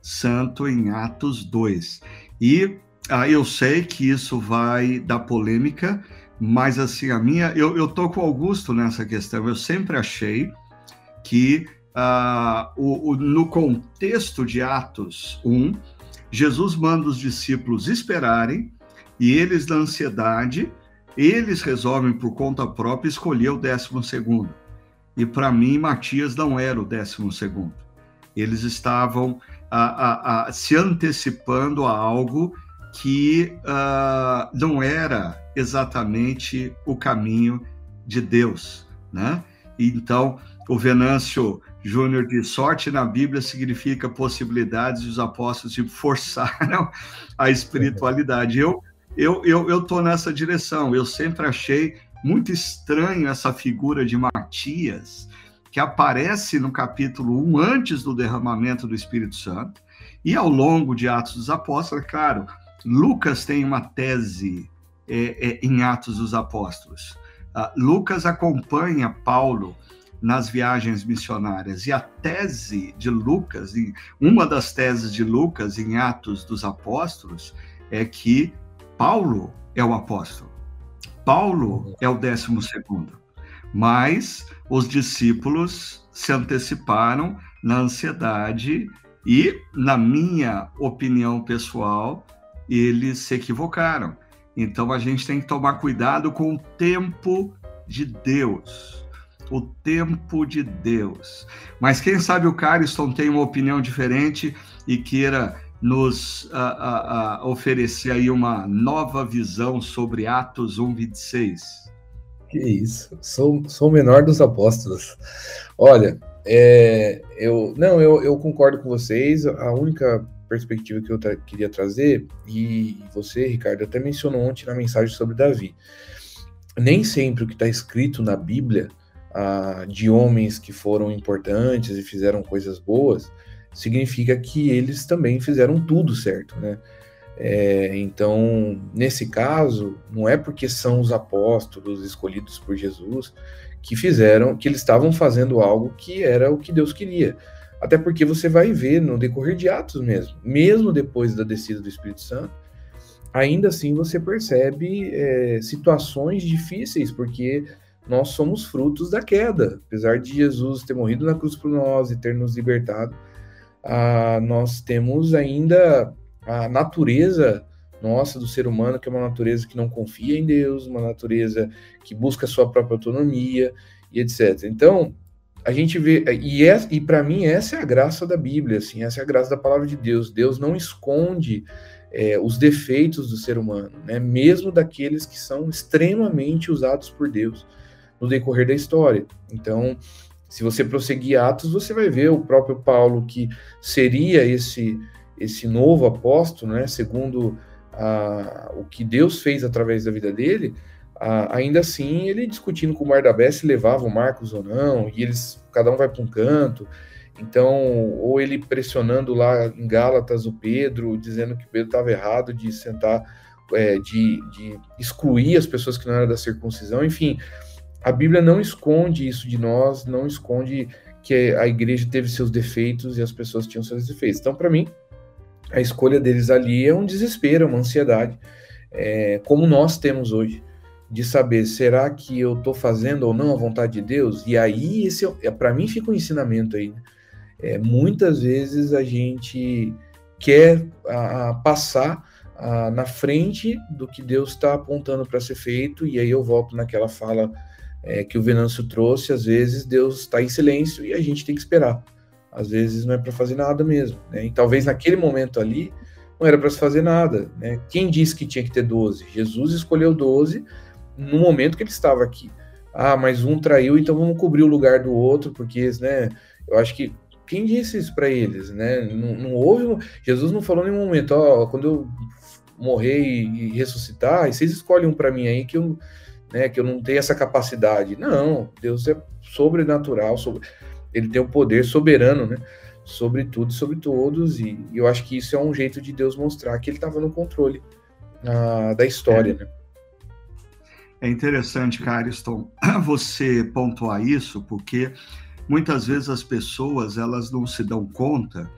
Santo em Atos 2. E ah, eu sei que isso vai dar polêmica, mas assim, a minha. Eu, eu tô com o Augusto nessa questão. Eu sempre achei que ah, o, o, no contexto de Atos 1, Jesus manda os discípulos esperarem e eles, na ansiedade, eles resolvem por conta própria escolher o décimo segundo. E para mim, Matias não era o décimo segundo. Eles estavam a, a, a, se antecipando a algo que uh, não era exatamente o caminho de Deus, né? Então, o Venâncio Júnior de sorte na Bíblia significa possibilidades e os apóstolos forçaram a espiritualidade. Eu eu eu eu tô nessa direção. Eu sempre achei muito estranho essa figura de Matias que aparece no capítulo 1 antes do derramamento do Espírito Santo e ao longo de Atos dos Apóstolos, claro, Lucas tem uma tese é, é, em Atos dos Apóstolos. Uh, Lucas acompanha Paulo nas viagens missionárias. E a tese de Lucas, uma das teses de Lucas em Atos dos Apóstolos, é que Paulo é o apóstolo. Paulo é o décimo segundo. Mas os discípulos se anteciparam na ansiedade e, na minha opinião pessoal, eles se equivocaram. Então a gente tem que tomar cuidado com o tempo de Deus o tempo de Deus. Mas quem sabe o Cariston tem uma opinião diferente e queira nos a, a, a oferecer aí uma nova visão sobre Atos 1:26. Que isso, sou, sou o menor dos apóstolos. Olha, é, eu não, eu, eu concordo com vocês. A única perspectiva que eu tra queria trazer, e você, Ricardo, até mencionou ontem na mensagem sobre Davi. Nem sempre o que está escrito na Bíblia de homens que foram importantes e fizeram coisas boas, significa que eles também fizeram tudo certo, né? É, então, nesse caso, não é porque são os apóstolos escolhidos por Jesus que fizeram, que eles estavam fazendo algo que era o que Deus queria. Até porque você vai ver no decorrer de Atos mesmo, mesmo depois da descida do Espírito Santo, ainda assim você percebe é, situações difíceis, porque nós somos frutos da queda. Apesar de Jesus ter morrido na cruz por nós e ter nos libertado, ah, nós temos ainda a natureza nossa do ser humano, que é uma natureza que não confia em Deus, uma natureza que busca sua própria autonomia e etc. Então, a gente vê, e, é, e para mim essa é a graça da Bíblia, assim, essa é a graça da palavra de Deus. Deus não esconde é, os defeitos do ser humano, né? mesmo daqueles que são extremamente usados por Deus no decorrer da história. Então, Se você prosseguir Atos, você vai ver o próprio Paulo, que seria esse, esse novo apóstolo, né, segundo o que Deus fez através da vida dele, ainda assim ele discutindo com o Bardabé se levava o Marcos ou não, e eles, cada um vai para um canto. Então, ou ele pressionando lá em Gálatas o Pedro, dizendo que Pedro estava errado de sentar, é, de, de excluir as pessoas que não eram da circuncisão, enfim a Bíblia não esconde isso de nós, não esconde que a igreja teve seus defeitos e as pessoas tinham seus defeitos. Então, para mim, a escolha deles ali é um desespero, é uma ansiedade, é, como nós temos hoje, de saber será que eu estou fazendo ou não a vontade de Deus? E aí, esse é, para mim, fica um ensinamento aí. Né? É, muitas vezes a gente quer a, a passar a, na frente do que Deus está apontando para ser feito, e aí eu volto naquela fala é, que o Venâncio trouxe, às vezes Deus está em silêncio e a gente tem que esperar. Às vezes não é para fazer nada mesmo. Né? E talvez naquele momento ali não era para se fazer nada. Né? Quem disse que tinha que ter 12? Jesus escolheu 12 no momento que ele estava aqui. Ah, mas um traiu, então vamos cobrir o lugar do outro, porque né, eu acho que quem disse isso para eles, né? Não, não, houve. Jesus não falou em nenhum momento, ó, oh, quando eu morrer e, ressuscitar, vocês escolhem um para mim aí que eu né, que eu não tenho essa capacidade. Não, Deus é sobrenatural, sobre, ele tem o poder soberano, né, sobre tudo e sobre todos, e, e, eu acho que isso é um jeito de Deus mostrar que ele estava no controle uh, da história, é. né. É interessante, Cariston, você pontuar isso, porque muitas vezes as pessoas elas não se dão conta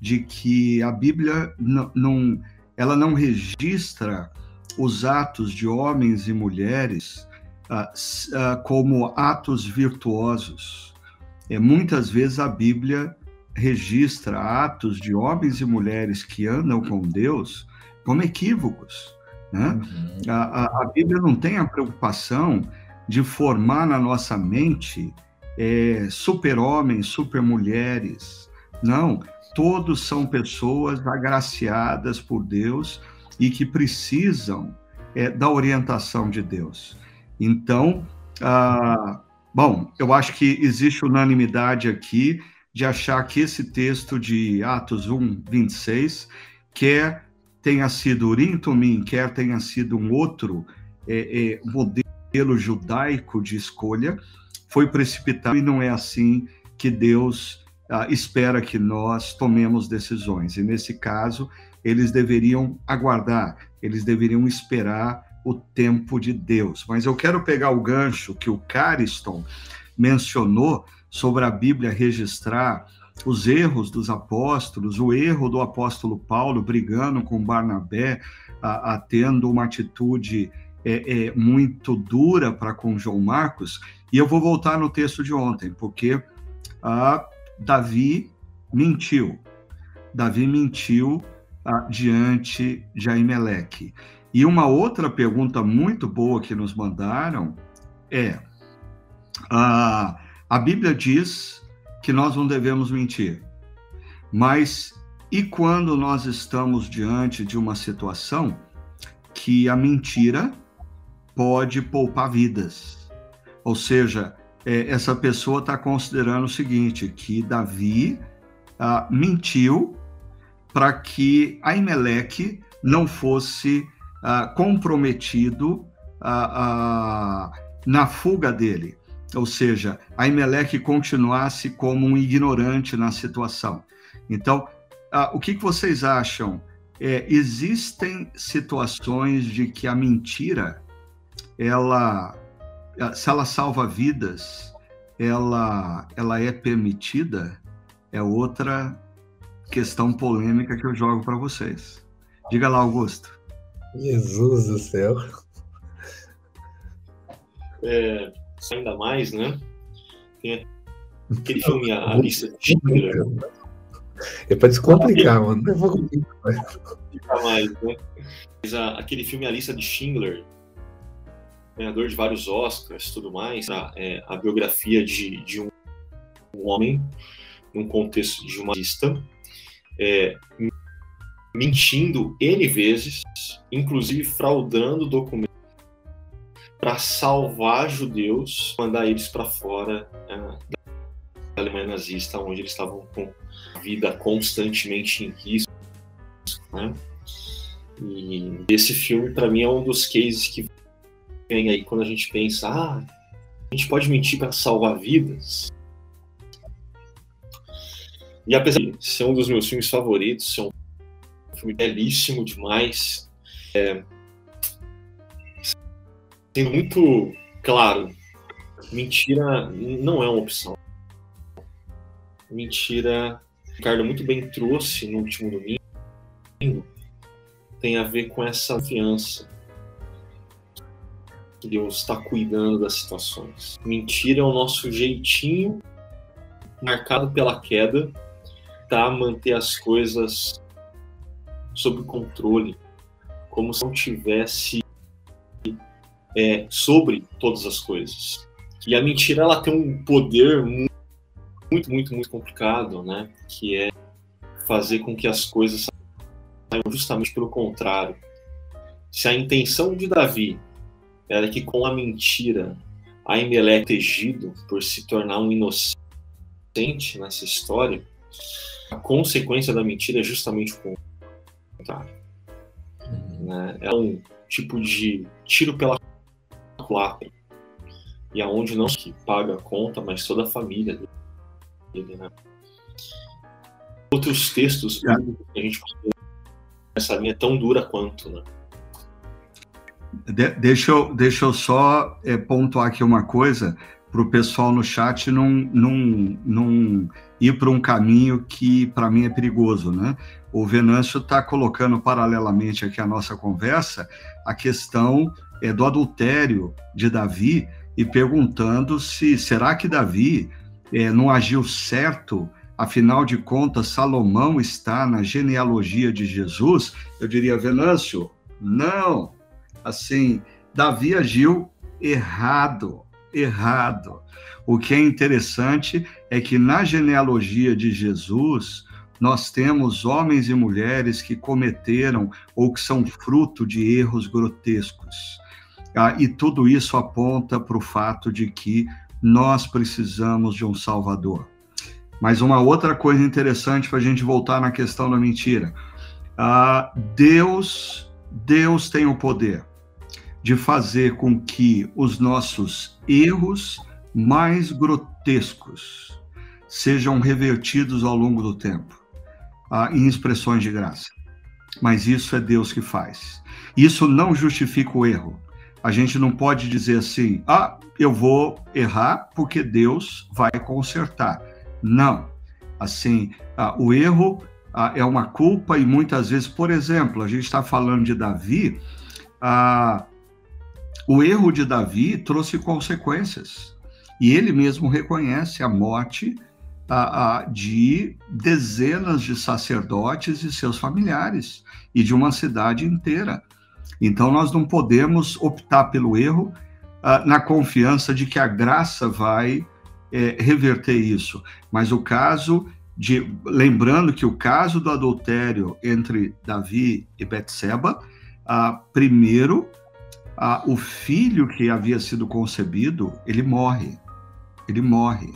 de que a Bíblia não, não ela não registra os atos de homens e mulheres uh, uh, como atos virtuosos. É, muitas vezes a Bíblia registra atos de homens e mulheres que andam com Deus como equívocos. Né? Uhum. A, a, a, Bíblia não tem a preocupação de formar na nossa mente é, super-homens, super-mulheres. Não, todos são pessoas agraciadas por Deus e que precisam é, da orientação de Deus. Então, ah, bom, eu acho que existe unanimidade aqui de achar que esse texto de Atos 1, 26, quer tenha sido Urim Tumim, quer tenha sido um outro é, é, modelo judaico de escolha, foi precipitado e não é assim que Deus ah, espera que nós tomemos decisões. E nesse caso, eles deveriam aguardar, eles deveriam esperar o tempo de Deus. Mas eu quero pegar o gancho que o Cariston mencionou sobre a Bíblia registrar os erros dos apóstolos, o erro do apóstolo Paulo brigando com Barnabé, a, a tendo uma atitude é, é, muito dura para com João Marcos. E eu vou voltar no texto de ontem, porque a Davi mentiu. Davi mentiu ah, diante de Aimeleque. E uma outra pergunta muito boa que nos mandaram é: ah, a Bíblia diz que nós não devemos mentir, mas e quando nós estamos diante de uma situação que a mentira pode poupar vidas? Ou seja, é, essa pessoa está considerando o seguinte: que Davi ah, mentiu para que Aimeleque não fosse uh, comprometido uh, uh, na fuga dele. Ou seja, Aimeleque continuasse como um ignorante na situação. Então, o que, que vocês acham? É, existem situações de que a mentira, ela, se ela salva vidas, ela, ela é permitida? É outra questão polêmica que eu jogo para vocês. Diga lá, Augusto. Jesus do céu. É, ainda mais, né? Tem aquele filme A Lista de Schindler. É para descomplicar, mano. Não vou complicar mais, né? Mas a, aquele filme A Lista de Schindler, ganhador de vários Oscars tudo mais, a, é, a biografia de, de um, um homem num contexto de uma lista é, mentindo N vezes, inclusive fraudando documentos para salvar judeus, mandar eles para fora é, Alemanha nazista, onde eles estavam com vida constantemente em risco. Né? E esse filme, para mim, é um dos cases que vem aí quando a gente pensa: ah, a gente pode mentir para salvar vidas. E apesar de ser um dos meus filmes favoritos, ser um filme belíssimo demais, é, sendo muito claro, mentira não é uma opção. Mentira, o Ricardo muito bem trouxe no último domingo, tem a ver com essa confiança que Deus está cuidando das situações. Mentira é o nosso jeitinho marcado pela queda, tá manter as coisas sob controle, como se não tivesse é, sobre todas as coisas. E a mentira ela tem um poder muito, muito, muito complicado, né? Que é fazer com que as coisas saiam justamente pelo contrário. Se a intenção de Davi era que com a mentira Aimelé é protegido por se tornar um inocente nessa história, a consequência da mentira é justamente o contrário. Uhum. Né? É um tipo de tiro pela culatra. E aonde não que paga a conta, mas toda a família dele, né? Outros textos é. que a gente essa linha é tão dura quanto, né? De, deixa, eu, deixa eu só é, pontuar aqui uma coisa para o pessoal no chat não, não, não ir para um caminho que para mim é perigoso, né? O Venâncio está colocando paralelamente aqui a nossa conversa a questão é, do adultério de Davi e perguntando se será que Davi é, não agiu certo afinal de contas, Salomão está na genealogia de Jesus, eu diria, Venâncio, não. Assim, Davi agiu errado, errado. O que é interessante é que na genealogia de Jesus, nós temos homens e mulheres que cometeram ou que são fruto de erros grotescos. Ah, e tudo isso aponta para o fato de que nós precisamos de um Salvador. Mas uma outra coisa interessante para a gente voltar na questão da mentira. Uh, Deus, Deus tem o poder de fazer com que os nossos erros mais grotescos sejam revertidos ao longo do tempo uh, em expressões de graça. Mas isso é Deus que faz. Isso não justifica o erro. A gente não pode dizer assim, ah, eu vou errar porque Deus vai consertar. Não. Assim, ah, o erro ah, é uma culpa e muitas vezes, por exemplo, a gente está falando de Davi, ah, o erro de Davi trouxe consequências. E ele mesmo reconhece a morte de dezenas de sacerdotes e seus familiares e de uma cidade inteira. Então, nós não podemos optar pelo erro na confiança de que a graça vai é, reverter isso. Mas o caso de. Lembrando que o caso do adultério entre Davi e Betseba, ah, primeiro, ah, o filho que havia sido concebido, ele morre. Ele morre.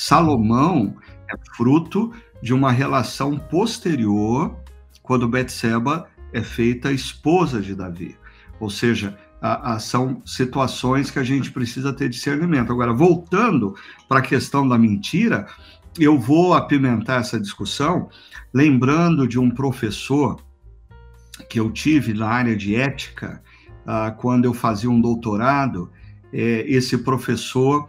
Salomão é fruto de uma relação posterior, quando Betseba é feita esposa de Davi. Ou seja, a, a, são situações que a gente precisa ter discernimento. Agora, voltando para a questão da mentira, eu vou apimentar essa discussão lembrando de um professor que eu tive na área de ética, uh, quando eu fazia um doutorado. É, esse professor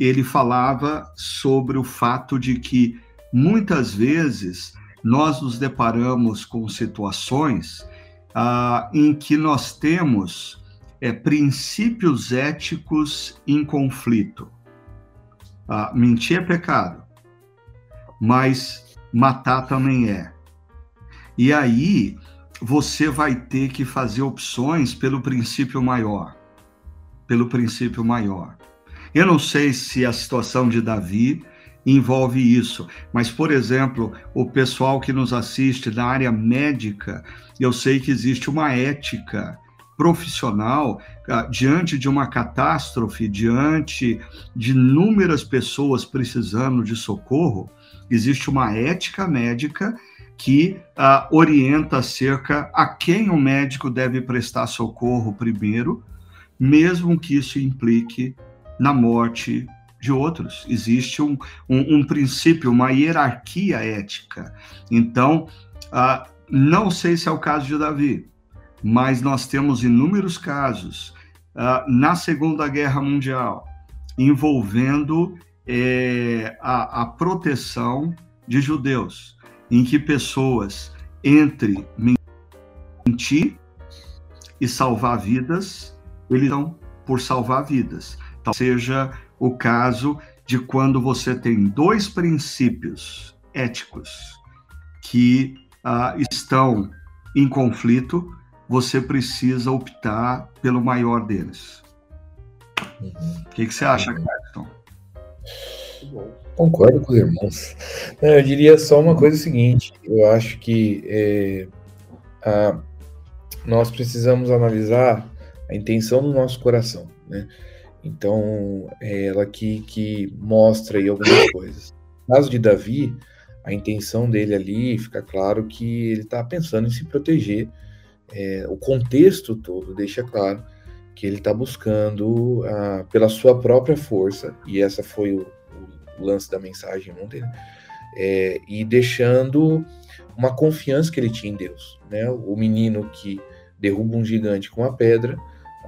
ele falava sobre o fato de que muitas vezes nós nos deparamos com situações uh, em que nós temos é princípios éticos em conflito. Ah, mentir é pecado, mas matar também é. E aí você vai ter que fazer opções pelo princípio maior. Pelo princípio maior. Eu não sei se a situação de Davi envolve isso, mas, por exemplo, o pessoal que nos assiste na área médica, eu sei que existe uma ética profissional, ah, diante de uma catástrofe, diante de inúmeras pessoas precisando de socorro, existe uma ética médica que uh, orienta acerca a quem o médico deve prestar socorro primeiro, mesmo que isso implique na morte de outros. Existe um, um, um princípio, uma hierarquia ética. Então, uh, não sei se é o caso de Davi, mas nós temos inúmeros casos uh, na Segunda Guerra Mundial envolvendo é, a, a proteção de judeus, em que pessoas, entre mentir e salvar vidas, eles estão por salvar vidas. Então, seja o caso de quando você tem dois princípios éticos que uh, estão em conflito, você precisa optar pelo maior deles. Uhum. O que, que, você acha, uhum. Carlton? Concordo com os irmãos. Eu diria só uma coisa seguinte: eu acho que é, a, nós precisamos analisar a intenção do nosso coração, né? Então, é ela que, que mostra aí algumas coisas. No caso de Davi, a intenção dele ali fica claro que ele está pensando em se proteger. É, o contexto todo deixa claro que ele está buscando ah, pela sua própria força, e essa foi o, o lance da mensagem ontem, né? é, e deixando uma confiança que ele tinha em Deus. Né? O menino que derruba um gigante com a pedra,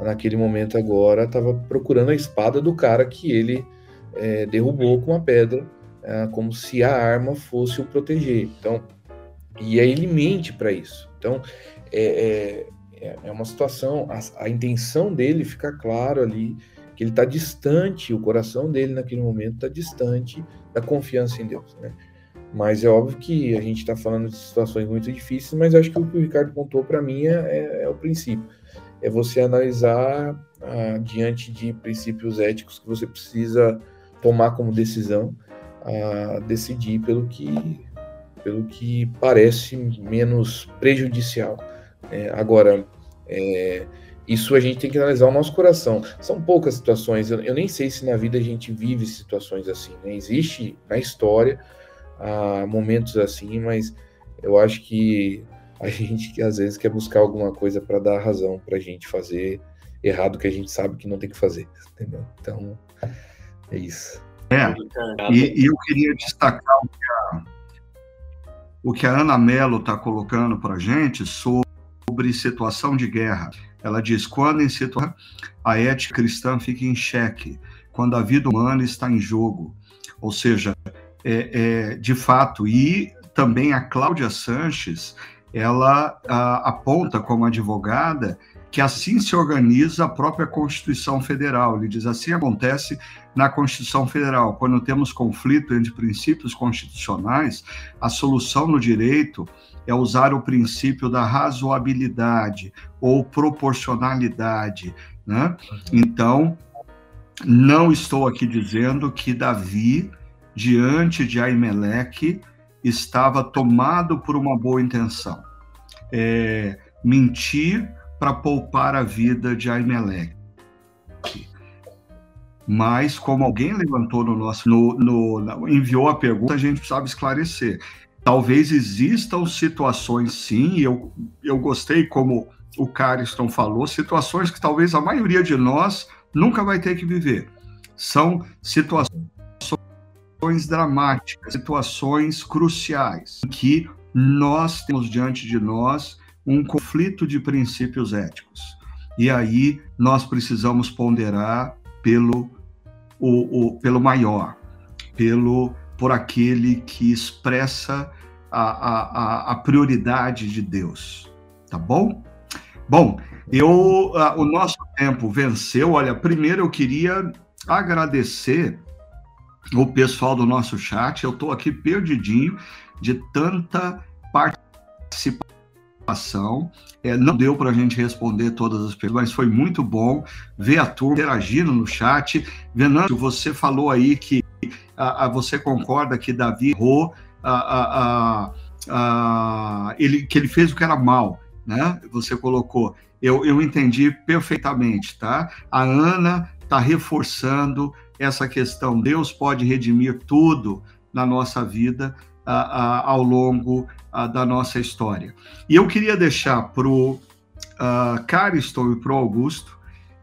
naquele momento agora estava procurando a espada do cara que ele é, derrubou com a pedra, é, como se a arma fosse o proteger. Então, e aí ele mente para isso. Então, é, é, é, uma situação, a, a, intenção dele fica claro ali, que ele está distante, o coração dele naquele momento está distante da confiança em Deus, né? Mas é óbvio que a gente está falando de situações muito difíceis, mas acho que o que o Ricardo contou para mim é, é, é o princípio é você analisar ah, diante de princípios éticos que você precisa tomar como decisão, ah, decidir pelo que, pelo que parece menos prejudicial. É, agora, é, isso a gente tem que analisar o nosso coração. São poucas situações, eu, eu nem sei se na vida a gente vive situações assim. Né? Existe na história ah, momentos assim, mas eu acho que a gente que às vezes quer buscar alguma coisa para dar razão para a gente fazer errado que a gente sabe que não tem que fazer, entendeu? Então, é isso. É, e, e eu queria destacar o que a, o que a Ana Mello está colocando para a gente sobre situação de guerra. Ela diz: quando em situação, a ética cristã fica em xeque, quando a vida humana está em jogo. Ou seja, é, é, de fato, e também a Cláudia Sanches, ela a, aponta como advogada que assim se organiza a própria Constituição Federal. Ele diz assim acontece na Constituição Federal. Quando temos conflito entre princípios constitucionais, a solução no direito é usar o princípio da razoabilidade ou proporcionalidade. Né? Então, não estou aqui dizendo que Davi, diante de Aimeleque, estava tomado por uma boa intenção. É, mentir para poupar a vida de Aimeleque. Mas, como alguém levantou no nosso, no, no, enviou a pergunta, a gente precisava esclarecer. Talvez existam situações, sim, eu, eu gostei como o Cariston falou, situações que talvez a maioria de nós nunca vai ter que viver. São situações situações dramáticas, situações cruciais, que nós temos diante de nós um conflito de princípios éticos. E aí nós precisamos ponderar pelo, o, o, pelo maior, pelo por aquele que expressa a, a, a prioridade de Deus. Tá bom? Bom, eu, o nosso tempo venceu. Olha, primeiro eu queria agradecer o pessoal do nosso chat. Eu estou aqui perdidinho de tanta participação. É, não deu para a gente responder todas as perguntas, mas foi muito bom ver a turma interagindo no chat. Venâncio, você falou aí que a, a, você concorda que Davi errou, a, a, ele, que ele fez o que era mal. né? Você colocou, eu, eu entendi perfeitamente, tá? A Ana está reforçando essa questão. Deus pode redimir tudo na nossa vida a, a, ao longo a, da nossa história. E eu queria deixar para o uh, Cariston e para o Augusto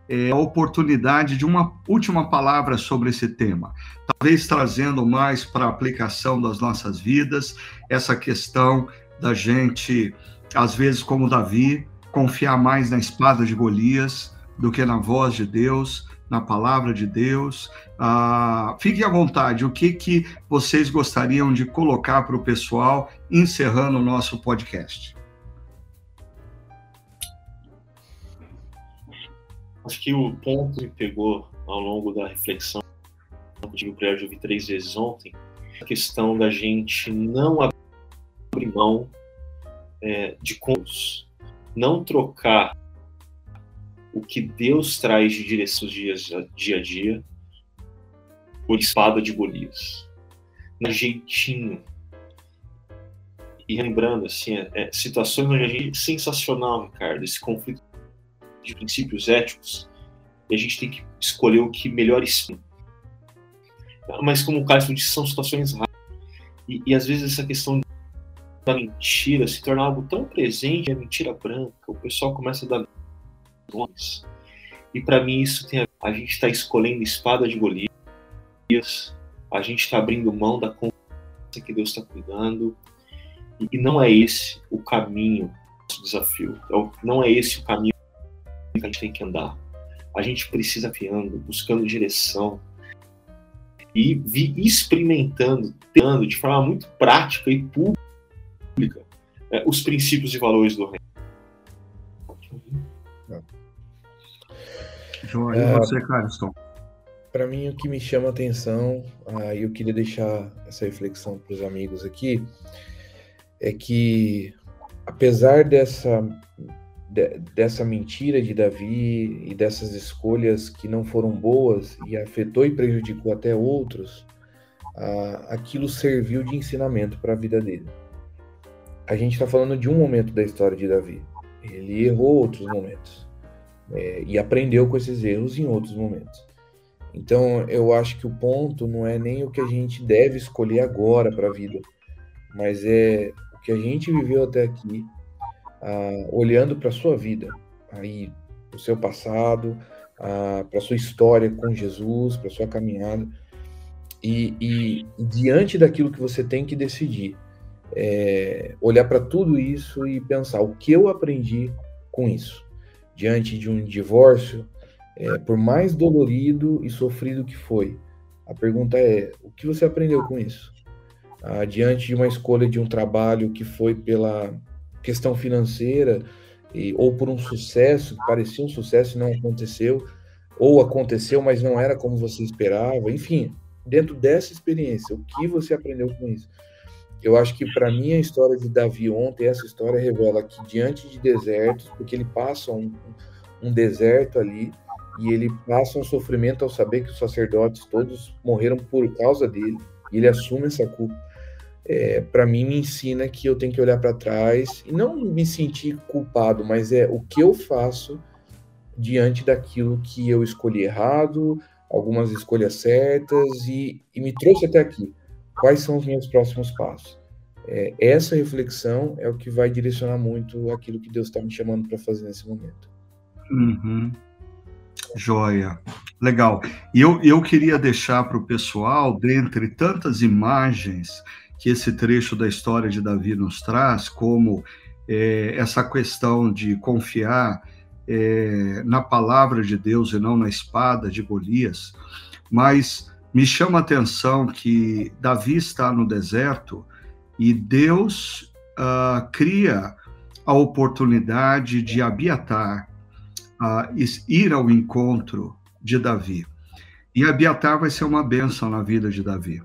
é, a oportunidade de uma última palavra sobre esse tema, talvez trazendo mais para a aplicação das nossas vidas essa questão da gente, às vezes, como Davi, confiar mais na espada de Golias do que na voz de Deus, na palavra de Deus. Ah, fiquem à vontade, o que, que vocês gostariam de colocar para o pessoal, encerrando o nosso podcast? Acho que o ponto que pegou ao longo da reflexão, eu tive o prazer de três vezes ontem, a questão da gente não abrir mão é, de contos, não trocar o que Deus traz de direção dias, dia a dia por espada de Golias. No jeitinho. E lembrando, assim, é, é, situações onde a gente. Sensacional, Ricardo, esse conflito de princípios éticos. E a gente tem que escolher o que melhor ensina. Mas, como o Carlos disse, são situações raras. E, e às vezes essa questão da mentira se torna algo tão presente, a mentira branca, o pessoal começa a dar E para mim isso tem a, a gente está escolhendo espada de Golias, a gente está abrindo mão da confiança que Deus está cuidando. E, não é esse o caminho do desafio. É não é esse o caminho que a gente tem que andar. A gente precisa fiando, buscando direção e vi experimentando, tendo de forma muito prática e pública é, os princípios e valores do reino. João, e você, Cariston? Para mim, o que me chama a atenção, ah, e eu queria deixar essa reflexão para os amigos aqui, é que, apesar dessa, de, dessa mentira de Davi e dessas escolhas que não foram boas e afetou e prejudicou até outros, ah, aquilo serviu de ensinamento para a vida dele. A gente está falando de um momento da história de Davi. Ele errou outros momentos é, e aprendeu com esses erros em outros momentos. Então, eu acho que o ponto não é nem o que a gente deve escolher agora para a vida, mas é o que a gente viveu até aqui, ah, olhando para a sua vida, aí, o seu passado, ah, para a sua história com Jesus, para a sua caminhada, e, e, diante daquilo que você tem que decidir, é, olhar para tudo isso e pensar o que eu aprendi com isso diante de um divórcio, é, por mais dolorido e sofrido que foi. A pergunta é: o que você aprendeu com isso? Ah, diante de uma escolha de um trabalho que foi pela questão financeira e, ou por um sucesso, parecia um sucesso e não aconteceu, ou aconteceu, mas não era como você esperava. Enfim, dentro dessa experiência, o que você aprendeu com isso? Eu acho que para mim a história de Davi ontem, essa história revela que diante de desertos, porque ele passa um, um deserto ali e ele passa um sofrimento ao saber que os sacerdotes todos morreram por causa dele e ele assume essa culpa. É, para mim me ensina que eu tenho que olhar para trás e não me sentir culpado, mas é o que eu faço diante daquilo que eu escolhi errado, algumas escolhas certas e, e me trouxe até aqui quais são os meus próximos passos. É, essa reflexão é o que vai direcionar muito aquilo que Deus está me chamando para fazer nesse momento. Uhum. Joia. Legal. E eu, eu queria deixar para o pessoal, dentre tantas imagens que esse trecho da história de Davi nos traz, como é, essa questão de confiar é, na palavra de Deus e não na espada de Golias, mas me chama a atenção que Davi está no deserto e Deus uh, cria a oportunidade de Abiatar uh, ir ao encontro de Davi. E Abiatar vai ser uma bênção na vida de Davi.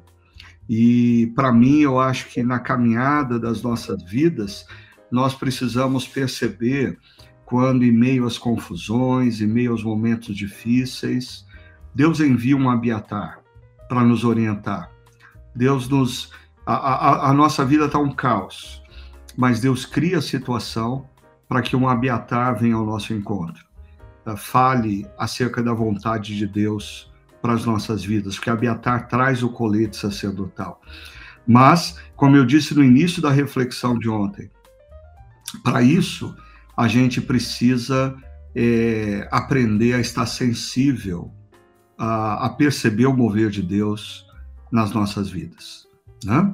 E para mim, eu acho que na caminhada das nossas vidas, nós precisamos perceber quando, em meio às confusões, em meio aos momentos difíceis, Deus envia um Abiatar para nos orientar. Deus nos. A, a, a nossa vida está um caos, mas Deus cria a situação para que um Abiatar venha ao nosso encontro. Uh, fale acerca da vontade de Deus para as nossas vidas, porque Abiatar traz o colete sacerdotal. Mas, como eu disse no início da reflexão de ontem, para isso a gente precisa é, aprender a estar sensível, a, a, perceber o mover de Deus nas nossas vidas. Né?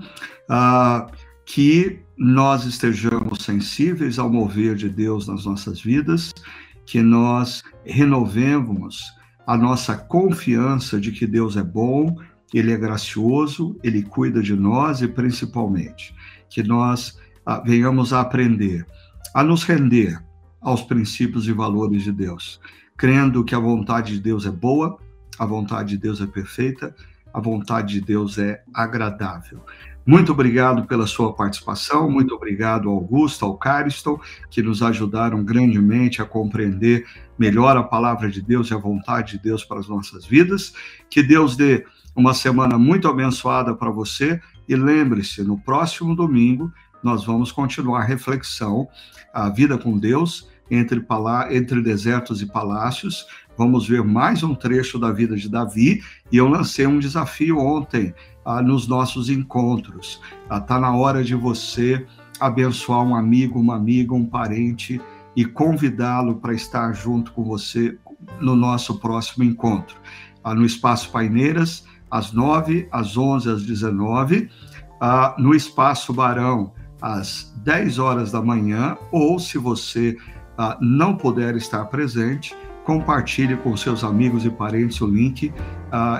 Que nós estejamos sensíveis ao mover de Deus nas nossas vidas, que nós renovemos a nossa confiança de que Deus é bom, Ele é gracioso, Ele cuida de nós e principalmente que nós venhamos a aprender a nos render aos princípios e valores de Deus, crendo que a vontade de Deus é boa, a vontade de Deus é perfeita, a vontade de Deus é agradável. Muito obrigado pela sua participação, muito obrigado ao Augusto, ao Cariston, que nos ajudaram grandemente a compreender melhor a palavra de Deus e a vontade de Deus para as nossas vidas. Que Deus dê uma semana muito abençoada para você e lembre-se, no próximo domingo nós vamos continuar a reflexão, a vida com Deus entre, entre desertos e palácios. Vamos ver mais um trecho da vida de Davi e eu lancei um desafio ontem ah, nos nossos encontros. Está ah, na hora de você abençoar um amigo, uma amiga, um parente e convidá-lo para estar junto com você no nosso próximo encontro. Ah, no Espaço Paineiras, às 9, às 11, às 19, ah, no Espaço Barão, às 10 horas da manhã, ou se você ah, não puder estar presente, compartilhe com seus amigos e parentes o link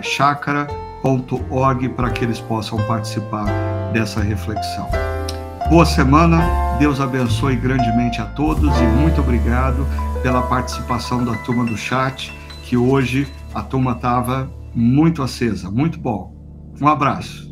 chakra.org para que eles possam participar dessa reflexão. Boa semana, Deus abençoe grandemente a todos e muito obrigado pela participação da turma do chat, que hoje a turma estava muito acesa, muito bom. Um abraço.